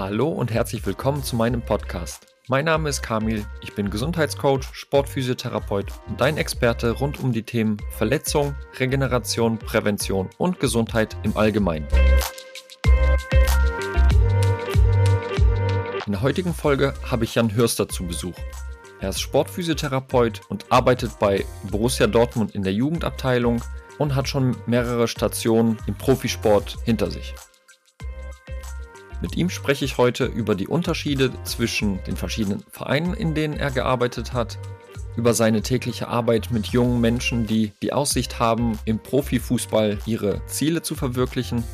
Hallo und herzlich willkommen zu meinem Podcast. Mein Name ist Kamil, ich bin Gesundheitscoach, Sportphysiotherapeut und dein Experte rund um die Themen Verletzung, Regeneration, Prävention und Gesundheit im Allgemeinen. In der heutigen Folge habe ich Jan Hörster zu Besuch. Er ist Sportphysiotherapeut und arbeitet bei Borussia Dortmund in der Jugendabteilung und hat schon mehrere Stationen im Profisport hinter sich. Mit ihm spreche ich heute über die Unterschiede zwischen den verschiedenen Vereinen, in denen er gearbeitet hat, über seine tägliche Arbeit mit jungen Menschen, die die Aussicht haben, im Profifußball ihre Ziele zu verwirklichen.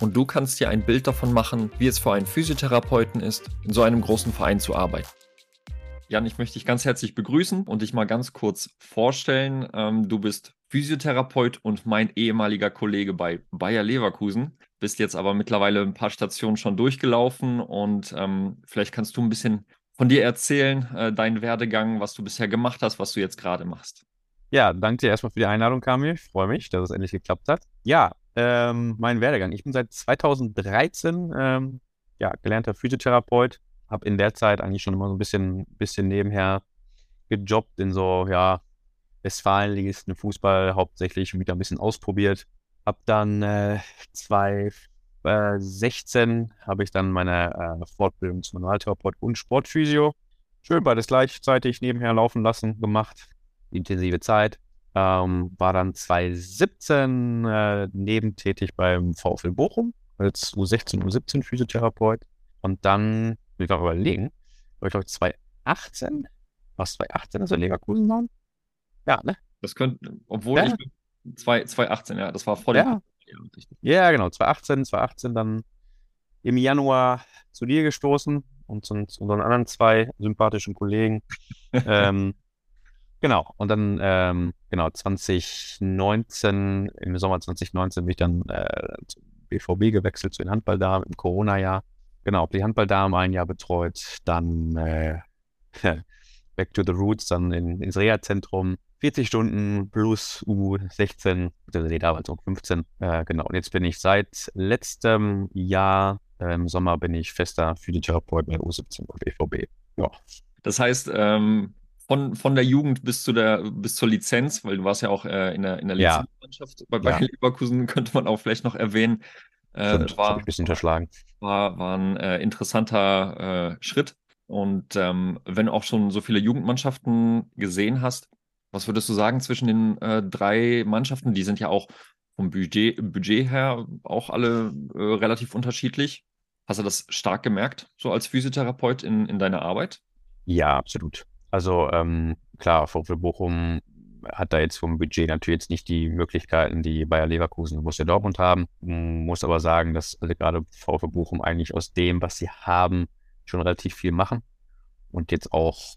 Und du kannst dir ein Bild davon machen, wie es für einen Physiotherapeuten ist, in so einem großen Verein zu arbeiten. Jan, ich möchte dich ganz herzlich begrüßen und dich mal ganz kurz vorstellen. Ähm, du bist Physiotherapeut und mein ehemaliger Kollege bei Bayer Leverkusen bist jetzt aber mittlerweile ein paar Stationen schon durchgelaufen und ähm, vielleicht kannst du ein bisschen von dir erzählen, äh, deinen Werdegang, was du bisher gemacht hast, was du jetzt gerade machst. Ja, danke dir erstmal für die Einladung, Kamil. Ich freue mich, dass es endlich geklappt hat. Ja, ähm, mein Werdegang. Ich bin seit 2013 ähm, ja, gelernter Physiotherapeut, habe in der Zeit eigentlich schon immer so ein bisschen, bisschen nebenher gejobbt in so, ja, Westfalenligisten Fußball hauptsächlich und wieder ein bisschen ausprobiert. Hab dann äh, 2016 habe ich dann meine äh, Fortbildung zum Manualtherapeut und Sportphysio. Schön beides gleichzeitig nebenher laufen lassen, gemacht. Intensive Zeit. Ähm, war dann 2017 äh, nebentätig beim VfL Bochum als U16, U17 Physiotherapeut. Und dann, will ich gerade überlegen, war ich glaube 2018, was 2018 also Leverkusen waren? Ja, ne? Das könnte, obwohl ja. ich 2018, ja, das war vor ja. dem. Ja, genau, 2018, 2018 dann im Januar zu dir gestoßen und zu, zu unseren anderen zwei sympathischen Kollegen. ähm, genau, und dann, ähm, genau, 2019, im Sommer 2019 bin ich dann äh, zum BVB gewechselt, zu den Handballdamen im Corona-Jahr. Genau, die Handballdamen ein Jahr betreut, dann äh, Back to the Roots, dann in, ins Reha-Zentrum 40 Stunden plus U16, nee, damals um 15. Äh, genau. Und jetzt bin ich seit letztem Jahr äh, im Sommer bin ich fester Physiotherapeut bei U17 und BVB. Ja. Das heißt, ähm, von, von der Jugend bis zu der bis zur Lizenz, weil du warst ja auch äh, in der, in der Lizenzmannschaft ja. bei Bayer ja. Leverkusen, könnte man auch vielleicht noch erwähnen. Äh, Stimmt, war, ein bisschen unterschlagen. War, war ein äh, interessanter äh, Schritt. Und ähm, wenn du auch schon so viele Jugendmannschaften gesehen hast, was würdest du sagen zwischen den äh, drei Mannschaften? Die sind ja auch vom Budget, Budget her auch alle äh, relativ unterschiedlich. Hast du das stark gemerkt, so als Physiotherapeut in, in deiner Arbeit? Ja, absolut. Also ähm, klar, VfL Bochum hat da jetzt vom Budget natürlich jetzt nicht die Möglichkeiten, die Bayer Leverkusen und Borussia Dortmund haben. Muss aber sagen, dass also gerade VfL Bochum eigentlich aus dem, was sie haben, schon relativ viel machen. Und jetzt auch,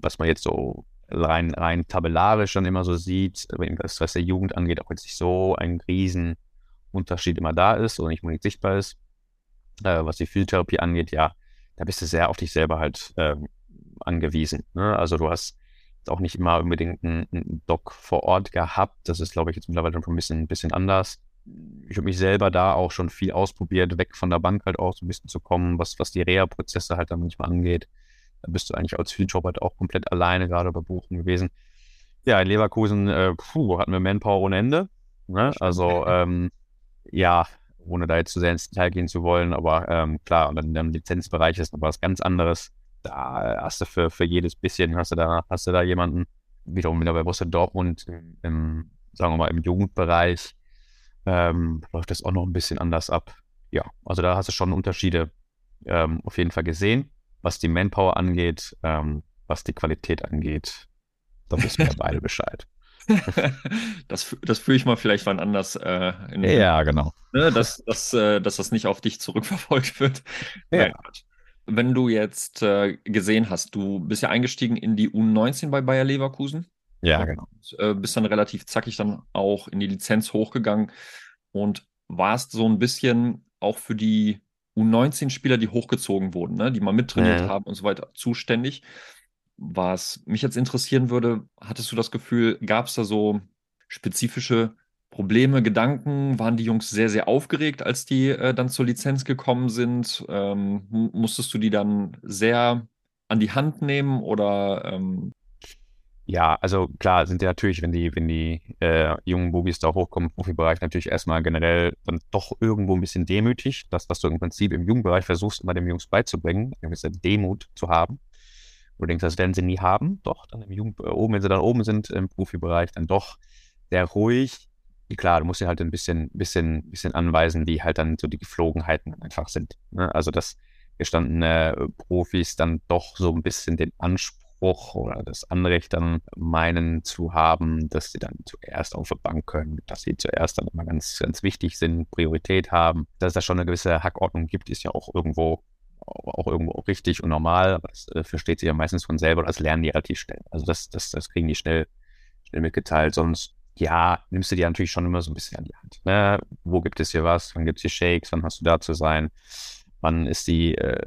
was man jetzt so rein, rein tabellarisch dann immer so sieht, was, was der Jugend angeht, auch jetzt nicht so ein Riesenunterschied immer da ist oder nicht unbedingt sichtbar ist. Äh, was die Physiotherapie angeht, ja, da bist du sehr auf dich selber halt äh, angewiesen. Ne? Also du hast auch nicht immer unbedingt einen, einen Doc vor Ort gehabt. Das ist, glaube ich, jetzt mittlerweile schon ein bisschen, ein bisschen anders. Ich habe mich selber da auch schon viel ausprobiert, weg von der Bank halt auch so ein bisschen zu kommen, was, was die Reha-Prozesse halt dann manchmal angeht. Da bist du eigentlich als Physiojob halt auch komplett alleine gerade bei Buchen gewesen. Ja, in Leverkusen, äh, puh, hatten wir Manpower ohne Ende. Ne? Also, ähm, ja, ohne da jetzt zu sehr ins Detail gehen zu wollen, aber ähm, klar, und dann in dem Lizenzbereich ist noch was ganz anderes. Da hast du für, für jedes bisschen, hast du da, hast du da jemanden, wiederum wieder bei Borussia Dortmund, im, sagen wir mal, im Jugendbereich, ähm, läuft das auch noch ein bisschen anders ab. Ja, also da hast du schon Unterschiede ähm, auf jeden Fall gesehen was die Manpower angeht, ähm, was die Qualität angeht. Da wissen wir beide Bescheid. das, das führe ich mal vielleicht wann anders. Äh, in, ja, genau. Ne, dass, dass, äh, dass das nicht auf dich zurückverfolgt wird. Ja. Wenn du jetzt äh, gesehen hast, du bist ja eingestiegen in die U19 bei Bayer Leverkusen. Ja, genau. Und, äh, bist dann relativ zackig dann auch in die Lizenz hochgegangen und warst so ein bisschen auch für die U19-Spieler, die hochgezogen wurden, ne, die mal mittrainiert ja. haben und so weiter, zuständig. Was mich jetzt interessieren würde, hattest du das Gefühl, gab es da so spezifische Probleme, Gedanken? Waren die Jungs sehr, sehr aufgeregt, als die äh, dann zur Lizenz gekommen sind? Ähm, musstest du die dann sehr an die Hand nehmen oder ähm, ja, also klar sind die natürlich, wenn die, wenn die äh, jungen Bubis da hochkommen im Profibereich, natürlich erstmal generell dann doch irgendwo ein bisschen demütig, dass, dass du im Prinzip im Jugendbereich versuchst, immer dem Jungs beizubringen, eine gewisse Demut zu haben. Du denkst, das werden sie nie haben, doch, dann im Jugend, äh, oben, wenn sie dann oben sind im Profibereich, dann doch sehr ruhig. Klar, du musst ja halt ein bisschen, bisschen, bisschen anweisen, wie halt dann so die Geflogenheiten einfach sind. Ne? Also, dass gestandene Profis dann doch so ein bisschen den Anspruch Anspruch oder das Anrecht dann meinen zu haben, dass sie dann zuerst auf der Bank können, dass sie zuerst dann immer ganz, ganz wichtig sind, Priorität haben. Dass es da schon eine gewisse Hackordnung gibt, ist ja auch irgendwo auch irgendwo richtig und normal, das äh, versteht sich ja meistens von selber, das lernen die relativ schnell. Also das, das, das kriegen die schnell, schnell mitgeteilt. Sonst, ja, nimmst du die natürlich schon immer so ein bisschen an die Hand. Ne? Wo gibt es hier was? Wann gibt es hier Shakes? Wann hast du da zu sein? Wann ist die äh,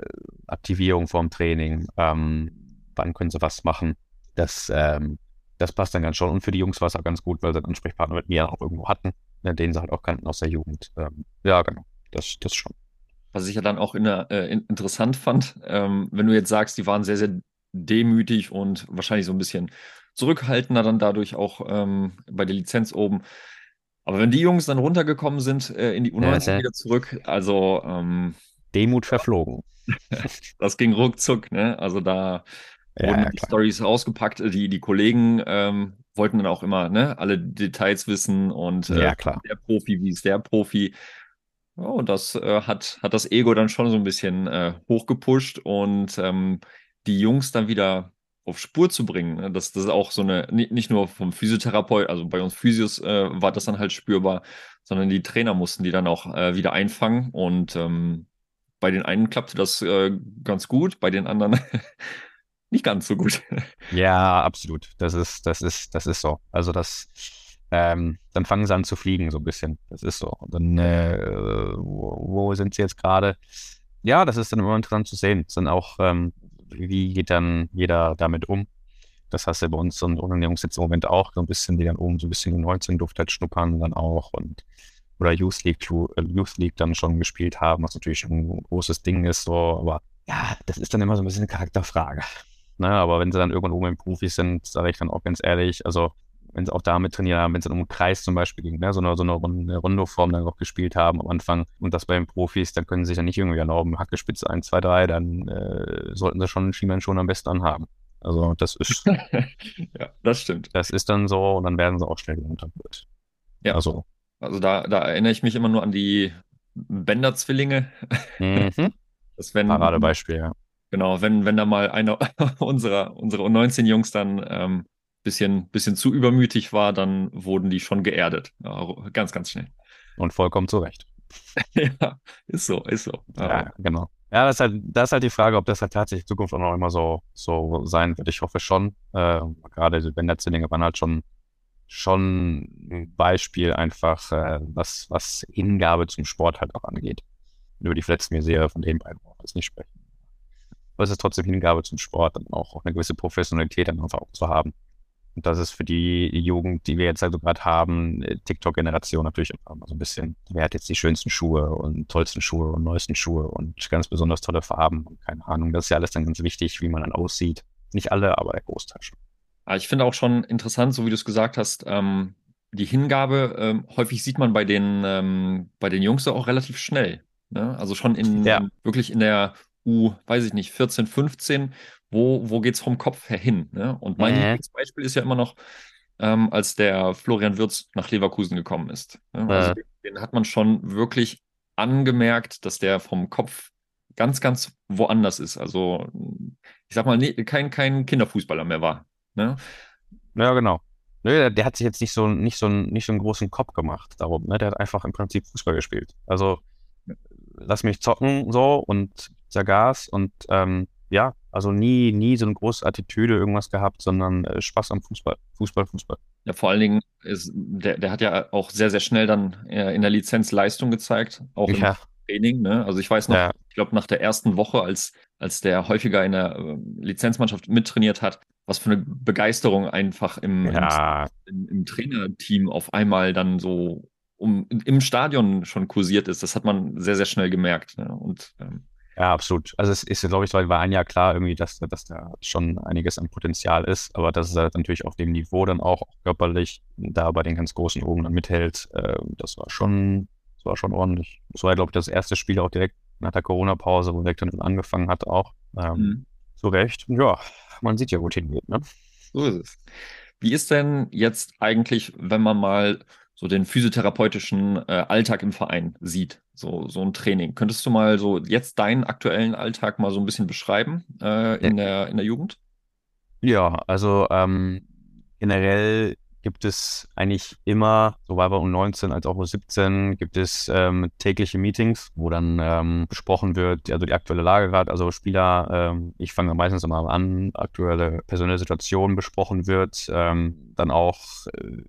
Aktivierung vorm Training? Ähm, wann können sie was machen. Das, ähm, das passt dann ganz schon. Und für die Jungs war es auch ganz gut, weil sie einen Ansprechpartner mit mir auch irgendwo hatten, ne, den sie halt auch kannten aus der Jugend. Ähm, ja, genau. Das, das schon. Was ich ja dann auch in der, äh, interessant fand, ähm, wenn du jetzt sagst, die waren sehr, sehr demütig und wahrscheinlich so ein bisschen zurückhaltender dann dadurch auch ähm, bei der Lizenz oben. Aber wenn die Jungs dann runtergekommen sind äh, in die U19 ja, wieder zurück, also ähm, Demut verflogen. das ging ruckzuck, ne? Also da ja, wurden ja, die Stories rausgepackt. Die, die Kollegen ähm, wollten dann auch immer ne, alle Details wissen und äh, ja, klar. der Profi, wie ist der Profi. Oh, das äh, hat, hat das Ego dann schon so ein bisschen äh, hochgepusht und ähm, die Jungs dann wieder auf Spur zu bringen. Ne? Das, das ist auch so eine, nicht nur vom Physiotherapeut, also bei uns Physios äh, war das dann halt spürbar, sondern die Trainer mussten die dann auch äh, wieder einfangen und ähm, bei den einen klappte das äh, ganz gut, bei den anderen nicht ganz so gut. Ja, absolut. Das ist, das ist, das ist so. Also das, ähm, dann fangen sie an zu fliegen, so ein bisschen. Das ist so. Und dann, äh, wo, wo, sind sie jetzt gerade? Ja, das ist dann immer interessant zu sehen. Dann auch, ähm, wie geht dann jeder damit um? Das hast du bei uns und unseren Jungs jetzt im Moment auch so ein bisschen, die dann oben so ein bisschen 19 Duft halt schnuppern dann auch und oder Youth League, äh, Youth League dann schon gespielt haben, was natürlich ein großes Ding ist, so, aber ja, das ist dann immer so ein bisschen eine Charakterfrage. Ne? Aber wenn sie dann irgendwann oben im Profi sind, sage ich dann auch ganz ehrlich, also wenn sie auch damit trainieren haben, wenn sie dann um den Kreis zum Beispiel ging, ne? so eine, so eine Rundoform dann auch gespielt haben am Anfang und das bei den Profis, dann können sie sich ja nicht irgendwie erlauben, Hackespitze 1, 2, 3, dann äh, sollten sie schon Schienbein schon am besten anhaben. Also das ist. ja, das stimmt. Das ist dann so und dann werden sie auch schnell runtergeholt. Ja. Also. Also da, da erinnere ich mich immer nur an die Bender-Zwillinge. Mhm. Das wenn, Paradebeispiel, ja. Genau, wenn, wenn da mal einer unserer, unserer 19 Jungs dann ähm, bisschen, bisschen zu übermütig war, dann wurden die schon geerdet. Ja, ganz, ganz schnell. Und vollkommen zu Recht. ja, ist so, ist so. Ja, genau. Ja, das ist, halt, das ist halt die Frage, ob das halt tatsächlich in Zukunft auch noch immer so, so sein wird. Ich hoffe schon. Äh, gerade die Bender-Zwillinge waren halt schon, schon ein Beispiel einfach, äh, was, was Hingabe zum Sport halt auch angeht. Über die verletzten Serie von den beiden brauchen wir jetzt nicht sprechen aber es ist trotzdem Hingabe zum Sport und auch, auch eine gewisse Professionalität dann einfach auch zu haben. Und das ist für die Jugend, die wir jetzt also gerade haben, äh, TikTok-Generation natürlich auch mal so ein bisschen, wer hat jetzt die schönsten Schuhe und tollsten Schuhe und neuesten Schuhe und ganz besonders tolle Farben und keine Ahnung. Das ist ja alles dann ganz wichtig, wie man dann aussieht. Nicht alle, aber der Großteil schon. Ich finde auch schon interessant, so wie du es gesagt hast, ähm, die Hingabe, ähm, häufig sieht man bei den, ähm, bei den Jungs auch relativ schnell. Ne? Also schon in ja. wirklich in der U, weiß ich nicht, 14, 15, wo, wo geht es vom Kopf her hin? Ne? Und mein mhm. Beispiel ist ja immer noch, ähm, als der Florian Würz nach Leverkusen gekommen ist. Ne? Also den, den hat man schon wirklich angemerkt, dass der vom Kopf ganz, ganz woanders ist. Also, ich sag mal, nee, kein, kein Kinderfußballer mehr war. Ne? Ja, genau. der, der, hat sich jetzt nicht so, nicht, so, nicht so einen großen Kopf gemacht darum. Ne? Der hat einfach im Prinzip Fußball gespielt. Also, lass mich zocken so und Gas und ähm, ja, also nie, nie so eine große Attitüde irgendwas gehabt, sondern äh, Spaß am Fußball. Fußball, Fußball. Ja, vor allen Dingen ist, der, der hat ja auch sehr, sehr schnell dann äh, in der Lizenz Leistung gezeigt, auch im ja. Training. Ne? Also ich weiß noch, ja. ich glaube, nach der ersten Woche, als, als der häufiger in der äh, Lizenzmannschaft mittrainiert hat, was für eine Begeisterung einfach im, Ja, im, im Trainerteam auf einmal dann so um, im Stadion schon kursiert ist. Das hat man sehr, sehr schnell gemerkt. Ne? Und ähm, ja, absolut. Also es ist, glaube ich, war ein Jahr klar irgendwie, dass, dass da schon einiges an Potenzial ist, aber dass es halt natürlich auf dem Niveau dann auch körperlich da bei den ganz großen oben dann mithält, äh, das war schon, das war schon ordentlich. Das war, glaube ich, das erste Spiel auch direkt nach der Corona-Pause, wo Vector dann angefangen hat auch. Ähm, mhm. Zu Recht. Ja, man sieht ja, wo es hingeht, ne? So ist es. Wie ist denn jetzt eigentlich, wenn man mal so den physiotherapeutischen äh, Alltag im Verein sieht, so, so ein Training. Könntest du mal so jetzt deinen aktuellen Alltag mal so ein bisschen beschreiben äh, in, der, in der Jugend? Ja, also ähm, generell gibt es eigentlich immer, sowohl bei U19 als auch U17, gibt es ähm, tägliche Meetings, wo dann ähm, besprochen wird, also die aktuelle Lage gerade, also Spieler, ähm, ich fange meistens immer an, aktuelle personelle Situation besprochen wird, ähm, dann auch äh,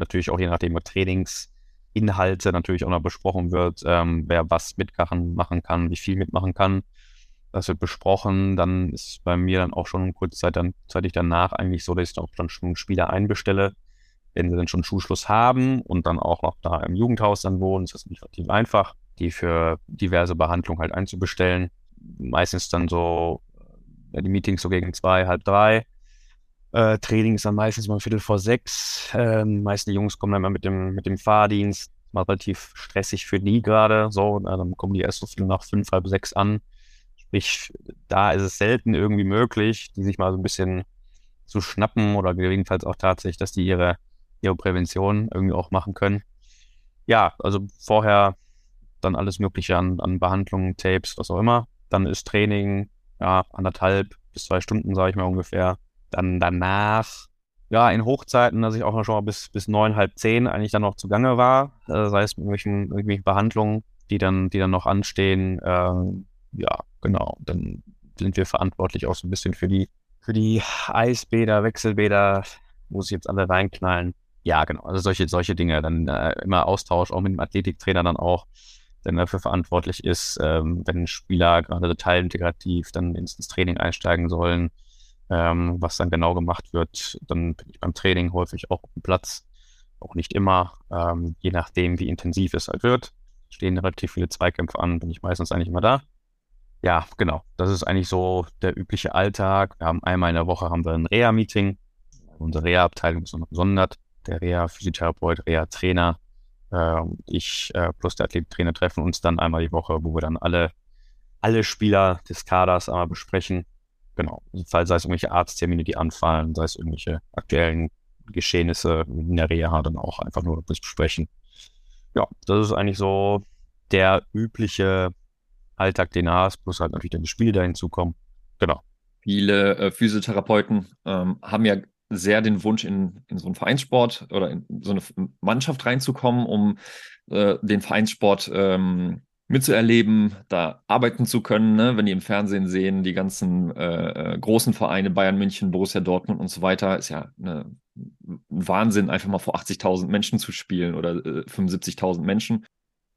natürlich auch je nachdem Trainingsinhalte natürlich auch noch besprochen wird, ähm, wer was mitmachen machen kann, wie viel mitmachen kann. Das wird besprochen. Dann ist bei mir dann auch schon kurzzeitig dann, zeitig danach eigentlich so, dass ich auch dann schon Spieler einbestelle, wenn sie dann schon Schulschluss haben und dann auch noch da im Jugendhaus dann wohnen. Das ist nicht relativ einfach, die für diverse Behandlungen halt einzubestellen. Meistens dann so ja, die Meetings so gegen zwei, halb drei. Äh, Training ist dann meistens mal Viertel vor sechs. Äh, die meisten Jungs kommen dann mal mit dem, mit dem Fahrdienst. Mal relativ stressig für die gerade. So, dann kommen die erst so viel nach fünf, halb sechs an. Sprich, da ist es selten irgendwie möglich, die sich mal so ein bisschen zu schnappen oder gegebenenfalls auch tatsächlich, dass die ihre, ihre Prävention irgendwie auch machen können. Ja, also vorher dann alles Mögliche an, an Behandlungen, Tapes, was auch immer. Dann ist Training, ja, anderthalb bis zwei Stunden, sage ich mal ungefähr. Dann danach, ja, in Hochzeiten, dass ich auch noch schon mal bis, bis neun, halb zehn eigentlich dann noch zugange war, äh, sei es mit irgendwelchen, irgendwelchen Behandlungen, die dann, die dann noch anstehen. Äh, ja, genau. Dann sind wir verantwortlich auch so ein bisschen für die, für die Eisbäder, Wechselbäder, wo sie jetzt alle reinknallen. Ja, genau. Also solche, solche Dinge. Dann äh, immer Austausch, auch mit dem Athletiktrainer dann auch, der dafür verantwortlich ist, ähm, wenn Spieler gerade teilintegrativ dann ins, ins Training einsteigen sollen ähm, was dann genau gemacht wird. Dann bin ich beim Training häufig auch auf dem Platz, auch nicht immer, ähm, je nachdem, wie intensiv es halt wird. Stehen relativ viele Zweikämpfe an, bin ich meistens eigentlich immer da. Ja, genau. Das ist eigentlich so der übliche Alltag. Wir haben einmal in der Woche haben wir ein Reha-Meeting. Unsere Reha-Abteilung ist noch gesondert. Der Reha-Physiotherapeut, Reha-Trainer, äh, ich äh, plus der Athletiktrainer treffen uns dann einmal die Woche, wo wir dann alle, alle Spieler des Kaders einmal besprechen genau, sei es irgendwelche Arzttermine, die anfallen, sei es irgendwelche aktuellen Geschehnisse in der Reha dann auch einfach nur besprechen. Ja, das ist eigentlich so der übliche Alltag, den du hast, plus halt natürlich dann die Spiele da hinzukommen. Genau. Viele äh, Physiotherapeuten ähm, haben ja sehr den Wunsch, in, in so einen Vereinssport oder in so eine Mannschaft reinzukommen, um äh, den Vereinssport ähm, mitzuerleben, da arbeiten zu können, ne? wenn die im Fernsehen sehen, die ganzen äh, äh großen Vereine, Bayern München, Borussia Dortmund und so weiter, ist ja eine, ein Wahnsinn, einfach mal vor 80.000 Menschen zu spielen oder äh, 75.000 Menschen.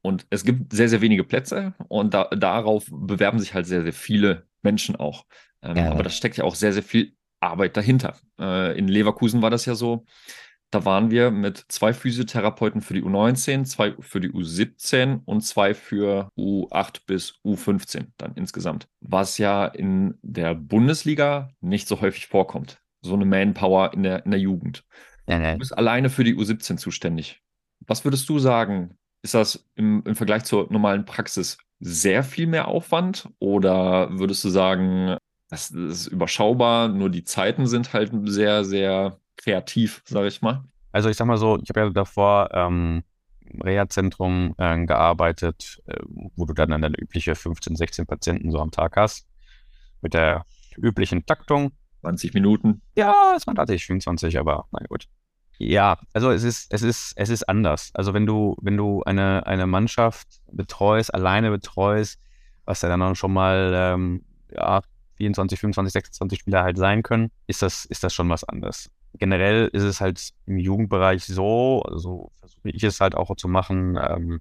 Und es gibt sehr, sehr wenige Plätze und da, darauf bewerben sich halt sehr, sehr viele Menschen auch. Ähm, ja. Aber da steckt ja auch sehr, sehr viel Arbeit dahinter. Äh, in Leverkusen war das ja so, da waren wir mit zwei Physiotherapeuten für die U19, zwei für die U17 und zwei für U8 bis U15 dann insgesamt. Was ja in der Bundesliga nicht so häufig vorkommt. So eine Manpower in der, in der Jugend. Ja, ja. Du bist alleine für die U17 zuständig. Was würdest du sagen? Ist das im, im Vergleich zur normalen Praxis sehr viel mehr Aufwand? Oder würdest du sagen, das ist überschaubar, nur die Zeiten sind halt sehr, sehr kreativ, sage ich mal. Also ich sag mal so, ich habe ja davor ähm, im Reha-Zentrum äh, gearbeitet, äh, wo du dann deine übliche 15, 16 Patienten so am Tag hast. Mit der üblichen Taktung. 20 Minuten. Ja, es waren tatsächlich 25, aber na gut. Ja, also es ist, es ist, es ist anders. Also wenn du, wenn du eine, eine Mannschaft betreust, alleine betreust, was ja dann schon mal ähm, ja, 24, 25, 26 Spieler halt sein können, ist das, ist das schon was anderes generell ist es halt im Jugendbereich so, also versuche ich es halt auch zu machen, ähm,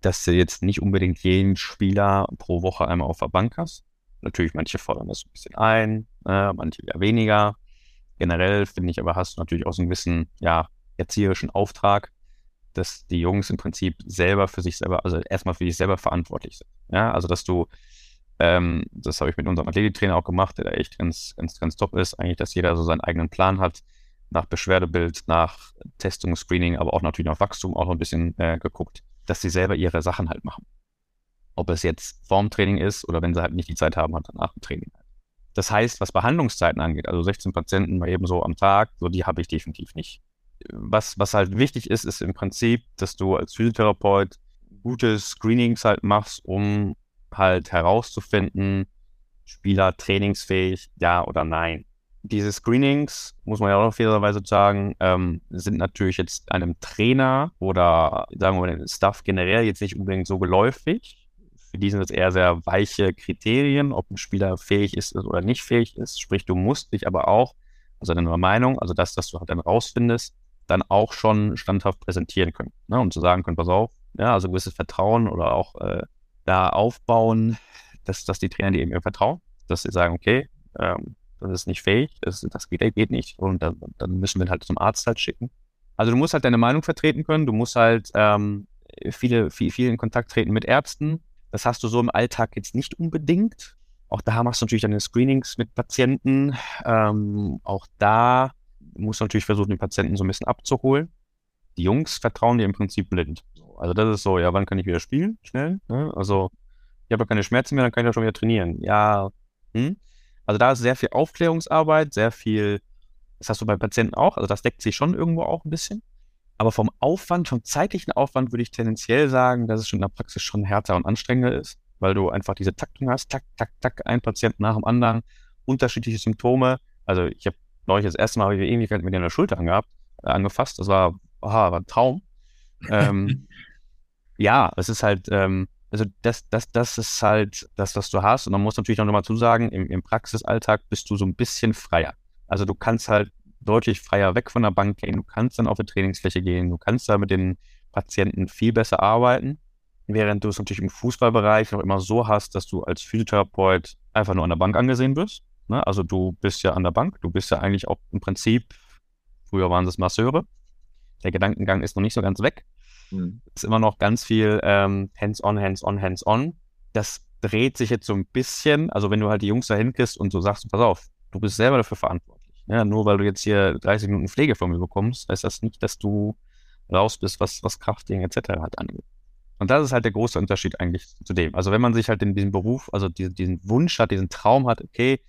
dass du jetzt nicht unbedingt jeden Spieler pro Woche einmal auf der Bank hast. Natürlich, manche fordern das ein bisschen ein, äh, manche eher weniger. Generell finde ich aber, hast du natürlich auch so einen gewissen, ja, erzieherischen Auftrag, dass die Jungs im Prinzip selber für sich selber, also erstmal für sich selber verantwortlich sind. Ja, also dass du, ähm, das habe ich mit unserem Athletiktrainer auch gemacht, der da echt ganz, ganz, ganz top ist, eigentlich, dass jeder so seinen eigenen Plan hat, nach Beschwerdebild, nach Testung, Screening, aber auch natürlich nach Wachstum auch noch ein bisschen äh, geguckt, dass sie selber ihre Sachen halt machen. Ob es jetzt vorm Training ist oder wenn sie halt nicht die Zeit haben, halt danach dem Training. Das heißt, was Behandlungszeiten angeht, also 16 Patienten mal eben so am Tag, so die habe ich definitiv nicht. Was, was halt wichtig ist, ist im Prinzip, dass du als Physiotherapeut gute Screenings halt machst, um halt herauszufinden, Spieler trainingsfähig, ja oder nein. Diese Screenings, muss man ja auch fairerweise sagen, ähm, sind natürlich jetzt einem Trainer oder sagen wir mal dem Staff generell jetzt nicht unbedingt so geläufig. Für die sind es eher sehr weiche Kriterien, ob ein Spieler fähig ist oder nicht fähig ist. Sprich, du musst dich aber auch, also deine Meinung, also das, was du halt dann rausfindest, dann auch schon standhaft präsentieren können. Ne? Und zu sagen können, pass auf, ja, also gewisses Vertrauen oder auch äh, da aufbauen, dass, dass die Trainer dir eben vertrauen, dass sie sagen, okay, ähm, das ist nicht fähig, das, das geht, geht nicht und dann, dann müssen wir ihn halt zum Arzt halt schicken. Also du musst halt deine Meinung vertreten können, du musst halt ähm, viele, viel, viel in Kontakt treten mit Ärzten, das hast du so im Alltag jetzt nicht unbedingt. Auch da machst du natürlich deine Screenings mit Patienten. Ähm, auch da musst du natürlich versuchen, den Patienten so ein bisschen abzuholen. Die Jungs vertrauen dir im Prinzip blind. Also das ist so, ja, wann kann ich wieder spielen? Schnell. Ne? Also ich habe ja keine Schmerzen mehr, dann kann ich ja schon wieder trainieren. Ja. Hm? Also da ist sehr viel Aufklärungsarbeit, sehr viel, das hast du bei Patienten auch, also das deckt sich schon irgendwo auch ein bisschen. Aber vom Aufwand, vom zeitlichen Aufwand würde ich tendenziell sagen, dass es schon in der Praxis schon härter und anstrengender ist, weil du einfach diese Taktung hast, tak, tak, tak, ein Patient nach dem anderen, unterschiedliche Symptome. Also ich habe neulich das erste Mal wie Ewigkeit mit der Schulter angehabt, äh, angefasst. Das war, aha, war ein Traum. ähm, ja, es ist halt, ähm, also das, das, das ist halt das, was du hast. Und man muss natürlich noch mal zusagen, im, im Praxisalltag bist du so ein bisschen freier. Also du kannst halt deutlich freier weg von der Bank gehen. Du kannst dann auf die Trainingsfläche gehen. Du kannst da mit den Patienten viel besser arbeiten. Während du es natürlich im Fußballbereich noch immer so hast, dass du als Physiotherapeut einfach nur an der Bank angesehen wirst. Ne? Also du bist ja an der Bank. Du bist ja eigentlich auch im Prinzip, früher waren es Masseure. Der Gedankengang ist noch nicht so ganz weg. Mhm. Ist immer noch ganz viel ähm, hands-on, hands-on, hands-on. Das dreht sich jetzt so ein bisschen. Also wenn du halt die Jungs da hinkriegst und so sagst, pass auf, du bist selber dafür verantwortlich ja, nur weil du jetzt hier 30 Minuten Pflege von mir bekommst, heißt das nicht, dass du raus bist, was, was Krafting etc. hat angeht. Und das ist halt der große Unterschied eigentlich zu dem. Also wenn man sich halt in diesem Beruf, also diesen, diesen Wunsch hat, diesen Traum hat, okay,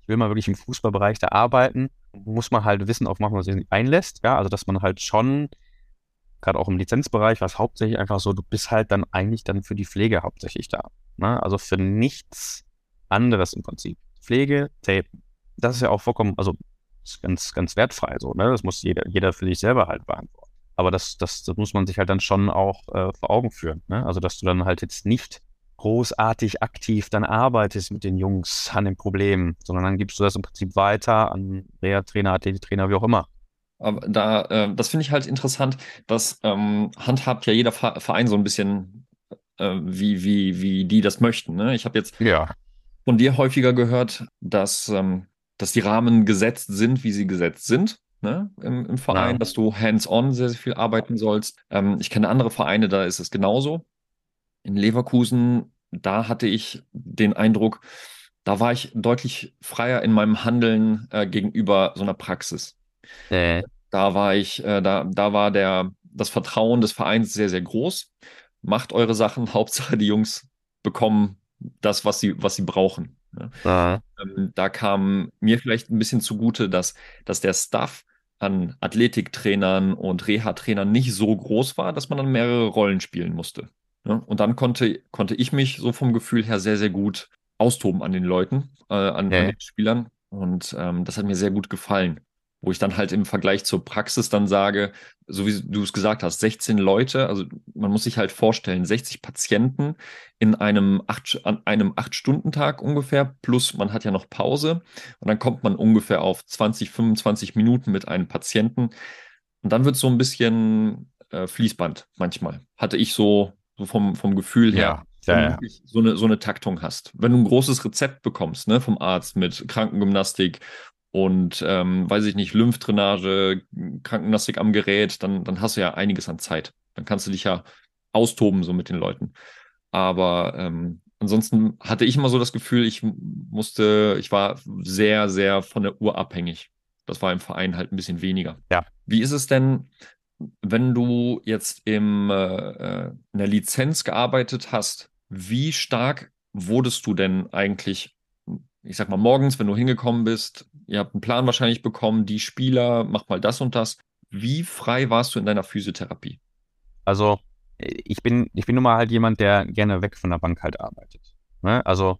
ich will mal wirklich im Fußballbereich da arbeiten, muss man halt wissen, auf was man sich einlässt. Ja, also dass man halt schon, gerade auch im Lizenzbereich, was hauptsächlich einfach so, du bist halt dann eigentlich dann für die Pflege hauptsächlich da. Ne? Also für nichts anderes im Prinzip. Pflege, Tape. Das ist ja auch vollkommen, also ganz, ganz wertfrei so, ne? Das muss jeder, jeder für sich selber halt beantworten. Aber das, das, das muss man sich halt dann schon auch äh, vor Augen führen. Ne? Also, dass du dann halt jetzt nicht großartig aktiv dann arbeitest mit den Jungs an den Problemen, sondern dann gibst du das im Prinzip weiter an Reha-Trainer, Athletiktrainer, wie auch immer. Aber da, äh, das finde ich halt interessant, dass ähm, handhabt ja jeder Verein so ein bisschen, äh, wie, wie, wie die das möchten. Ne? Ich habe jetzt ja. von dir häufiger gehört, dass ähm, dass die Rahmen gesetzt sind, wie sie gesetzt sind. Ne, im, im, Verein, ja. dass du hands-on sehr, sehr viel arbeiten sollst. Ähm, ich kenne andere Vereine, da ist es genauso. In Leverkusen, da hatte ich den Eindruck, da war ich deutlich freier in meinem Handeln äh, gegenüber so einer Praxis. Äh. Da war ich, äh, da, da war der, das Vertrauen des Vereins sehr, sehr groß. Macht eure Sachen, Hauptsache die Jungs bekommen das, was sie, was sie brauchen. Ja. Ähm, da kam mir vielleicht ein bisschen zugute, dass, dass der Staff an Athletiktrainern und Reha-Trainern nicht so groß war, dass man dann mehrere Rollen spielen musste. Ja? Und dann konnte, konnte ich mich so vom Gefühl her sehr, sehr gut austoben an den Leuten, äh, an, okay. an, den Spielern. Und ähm, das hat mir sehr gut gefallen wo ich dann halt im Vergleich zur Praxis dann sage, so wie du es gesagt hast, 16 Leute, also man muss sich halt vorstellen, 60 Patienten in einem acht, an einem 8-Stunden-Tag ungefähr, plus man hat ja noch Pause und dann kommt man ungefähr auf 20, 25 Minuten mit einem Patienten und dann wird es so ein bisschen äh, Fließband manchmal. Hatte ich so, so vom, vom Gefühl her. Ja, ja, ja. So, eine, so eine Taktung hast. Wenn du ein großes Rezept bekommst ne, vom Arzt mit Krankengymnastik und ähm, weiß ich nicht, Lymphdrainage, Krankengymnastik am Gerät, dann, dann hast du ja einiges an Zeit. Dann kannst du dich ja austoben so mit den Leuten. Aber ähm, ansonsten hatte ich immer so das Gefühl, ich musste, ich war sehr, sehr von der Uhr abhängig. Das war im Verein halt ein bisschen weniger. Ja. Wie ist es denn, wenn du jetzt im, äh, äh in der Lizenz gearbeitet hast? Wie stark wurdest du denn eigentlich, ich sag mal, morgens, wenn du hingekommen bist, ihr habt einen Plan wahrscheinlich bekommen, die Spieler, mach mal das und das. Wie frei warst du in deiner Physiotherapie? Also, ich bin, ich bin nun mal halt jemand, der gerne weg von der Bank halt arbeitet. Ne? Also,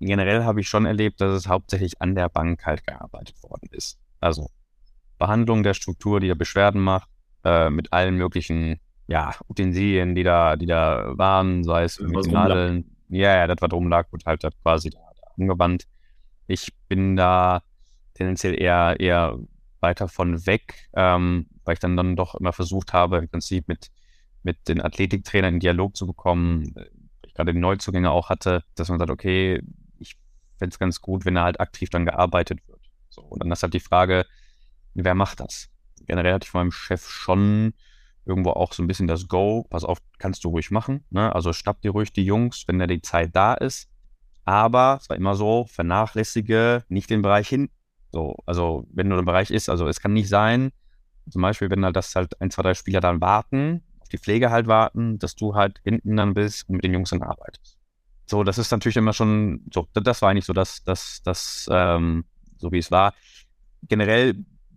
generell habe ich schon erlebt, dass es hauptsächlich an der Bank halt gearbeitet worden ist. Also, Behandlung der Struktur, die da Beschwerden macht, äh, mit allen möglichen, ja, Utensilien, die da, die da waren, sei es mit Nadeln. Ja, ja, das, was rumlag, wird halt quasi da, da angewandt. Ich bin da tendenziell eher, eher weiter von weg, ähm, weil ich dann, dann doch immer versucht habe, im Prinzip mit, mit den Athletiktrainern in Dialog zu bekommen, ich gerade die Neuzugänge auch hatte, dass man sagt, okay, ich fände es ganz gut, wenn da halt aktiv dann gearbeitet wird. So, und dann ist halt die Frage, wer macht das? Generell hatte ich von meinem Chef schon irgendwo auch so ein bisschen das Go, pass auf, kannst du ruhig machen. Ne? Also schnapp dir ruhig die Jungs, wenn da die Zeit da ist. Aber es war immer so, vernachlässige nicht den Bereich hin. So, also wenn nur der Bereich ist, also es kann nicht sein, zum Beispiel, wenn halt das halt ein, zwei, drei Spieler dann warten, auf die Pflege halt warten, dass du halt hinten dann bist und mit den Jungs dann arbeitest. So, das ist natürlich immer schon, so, das war eigentlich so das, das, das, ähm, so wie es war. Generell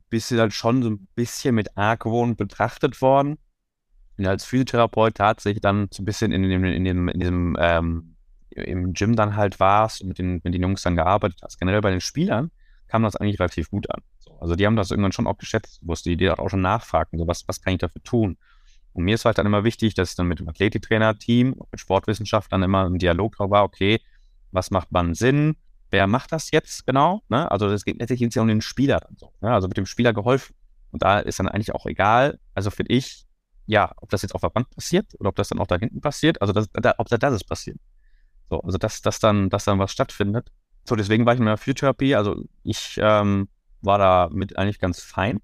bist du halt schon so ein bisschen mit Argwohn betrachtet worden. Und als Physiotherapeut tatsächlich dann so ein bisschen in dem, in dem, in diesem, ähm, im Gym dann halt warst und mit den, mit den Jungs dann gearbeitet hast. Generell bei den Spielern kam das eigentlich relativ gut an. Also die haben das irgendwann schon auch geschätzt, wusste die, auch schon nachfragten, so was, was kann ich dafür tun? Und mir ist halt dann immer wichtig, dass ich dann mit dem Athletiktrainer-Team, mit Sportwissenschaftlern immer im Dialog war, okay, was macht man Sinn? wer macht das jetzt genau? Ne? Also es geht letztlich ja um den Spieler dann so. Ne? Also mit dem Spieler geholfen. Und da ist dann eigentlich auch egal, also finde ich, ja, ob das jetzt auf der Bank passiert oder ob das dann auch da hinten passiert, also das, da, ob da das ist passiert. So, also dass, dass dann, dass dann was stattfindet. So, deswegen war ich in der Physiotherapie, also ich ähm, war da mit eigentlich ganz fein,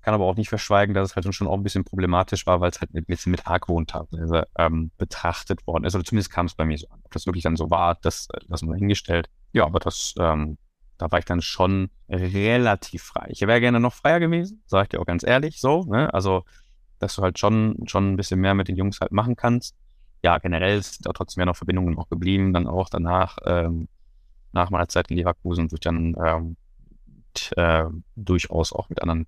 kann aber auch nicht verschweigen, dass es halt schon auch ein bisschen problematisch war, weil es halt mit, mit, mit Argwohn teilweise ähm, betrachtet worden ist. Oder zumindest kam es bei mir so an. Ob das wirklich dann so war, das lassen wir hingestellt. Ja, aber das, ähm, da war ich dann schon relativ frei. Ich wäre gerne noch freier gewesen, sage ich dir auch ganz ehrlich so. Ne? Also, dass du halt schon, schon ein bisschen mehr mit den Jungs halt machen kannst. Ja, generell sind da trotzdem ja noch Verbindungen auch geblieben. Dann auch danach, ähm, nach meiner Zeit in Leverkusen, wo ich dann ähm, t, äh, durchaus auch mit anderen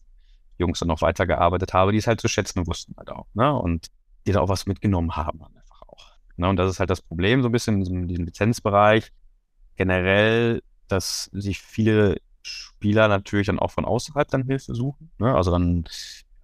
Jungs dann noch weitergearbeitet habe, die es halt zu schätzen wussten halt auch. Ne? Und die da auch was mitgenommen haben einfach auch. Ne? Und das ist halt das Problem so ein bisschen in diesem, diesem Lizenzbereich generell, dass sich viele Spieler natürlich dann auch von außerhalb dann Hilfe suchen. Ne? Also dann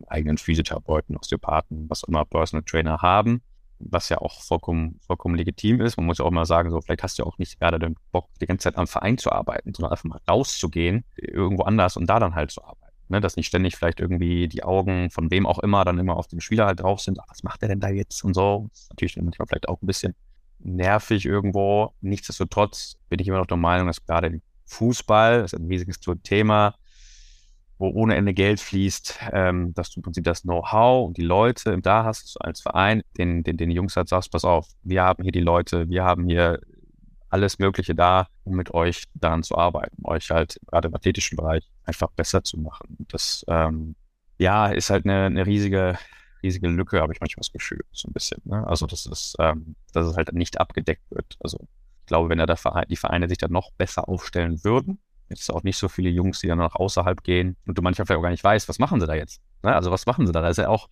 eigenen Physiotherapeuten, Osteopathen, was auch immer Personal Trainer haben, was ja auch vollkommen, vollkommen legitim ist. Man muss ja auch mal sagen, so vielleicht hast du ja auch nicht gerade den Bock, die ganze Zeit am Verein zu arbeiten, sondern einfach mal rauszugehen, irgendwo anders und da dann halt zu arbeiten. Ne? Dass nicht ständig vielleicht irgendwie die Augen von wem auch immer dann immer auf dem Spieler halt drauf sind, ach, was macht der denn da jetzt und so. Das ist natürlich manchmal vielleicht auch ein bisschen nervig irgendwo. Nichtsdestotrotz bin ich immer noch der Meinung, dass gerade Fußball, das ist ein riesiges Thema, wo ohne Ende Geld fließt, ähm, dass du im Prinzip das Know-how und die Leute da hast, als Verein, den, den, den Jungs halt sagst, pass auf, wir haben hier die Leute, wir haben hier alles Mögliche da, um mit euch daran zu arbeiten, euch halt gerade im athletischen Bereich einfach besser zu machen. Das ähm, ja, ist halt eine, eine riesige riesige Lücke, habe ich manchmal das Gefühl, so ein bisschen. Ne? Also, dass es, ähm, dass es halt nicht abgedeckt wird. Also, ich glaube, wenn da der Verein, die Vereine sich dann noch besser aufstellen würden, jetzt auch nicht so viele Jungs, die dann noch außerhalb gehen und du manchmal vielleicht auch gar nicht weißt, was machen sie da jetzt? Ne? Also, was machen sie da? Da ist ja auch,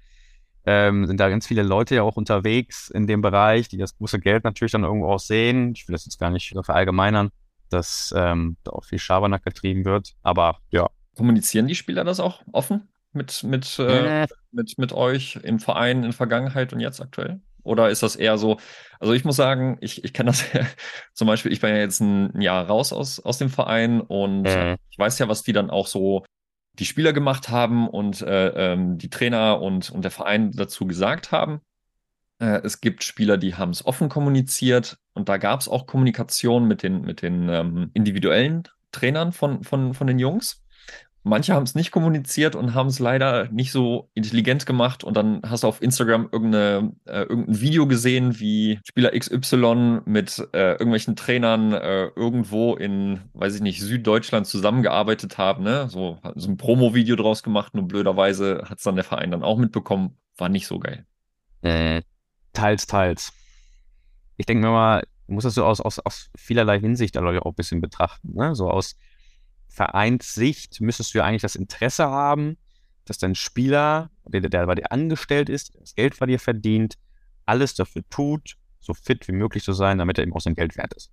ähm, sind da ganz viele Leute ja auch unterwegs in dem Bereich, die das große Geld natürlich dann irgendwo auch sehen. Ich will das jetzt gar nicht verallgemeinern, dass ähm, da auch viel Schabernack getrieben wird. Aber ja. Kommunizieren die Spieler das auch offen? mit, mit, äh, mit, mit euch im Verein in Vergangenheit und jetzt aktuell? Oder ist das eher so, also ich muss sagen, ich, ich kenne das zum Beispiel, ich bin ja jetzt ein Jahr raus aus, aus dem Verein und mhm. ich weiß ja, was die dann auch so die Spieler gemacht haben und äh, ähm, die Trainer und, und der Verein dazu gesagt haben. Äh, es gibt Spieler, die haben es offen kommuniziert und da gab es auch Kommunikation mit den, mit den ähm, individuellen Trainern von, von, von den Jungs. Manche haben es nicht kommuniziert und haben es leider nicht so intelligent gemacht. Und dann hast du auf Instagram irgendeine, äh, irgendein Video gesehen, wie Spieler XY mit äh, irgendwelchen Trainern äh, irgendwo in, weiß ich nicht, Süddeutschland zusammengearbeitet haben. Ne? So, so ein Promo-Video draus gemacht. Nur blöderweise hat es dann der Verein dann auch mitbekommen. War nicht so geil. Äh, teils, teils. Ich denke mir mal, du musst das so aus, aus, aus vielerlei Hinsicht auch ein bisschen betrachten. Ne? So aus Vereinssicht müsstest du ja eigentlich das Interesse haben, dass dein Spieler, der, der bei dir angestellt ist, das Geld bei dir verdient, alles dafür tut, so fit wie möglich zu sein, damit er eben auch sein Geld wert ist.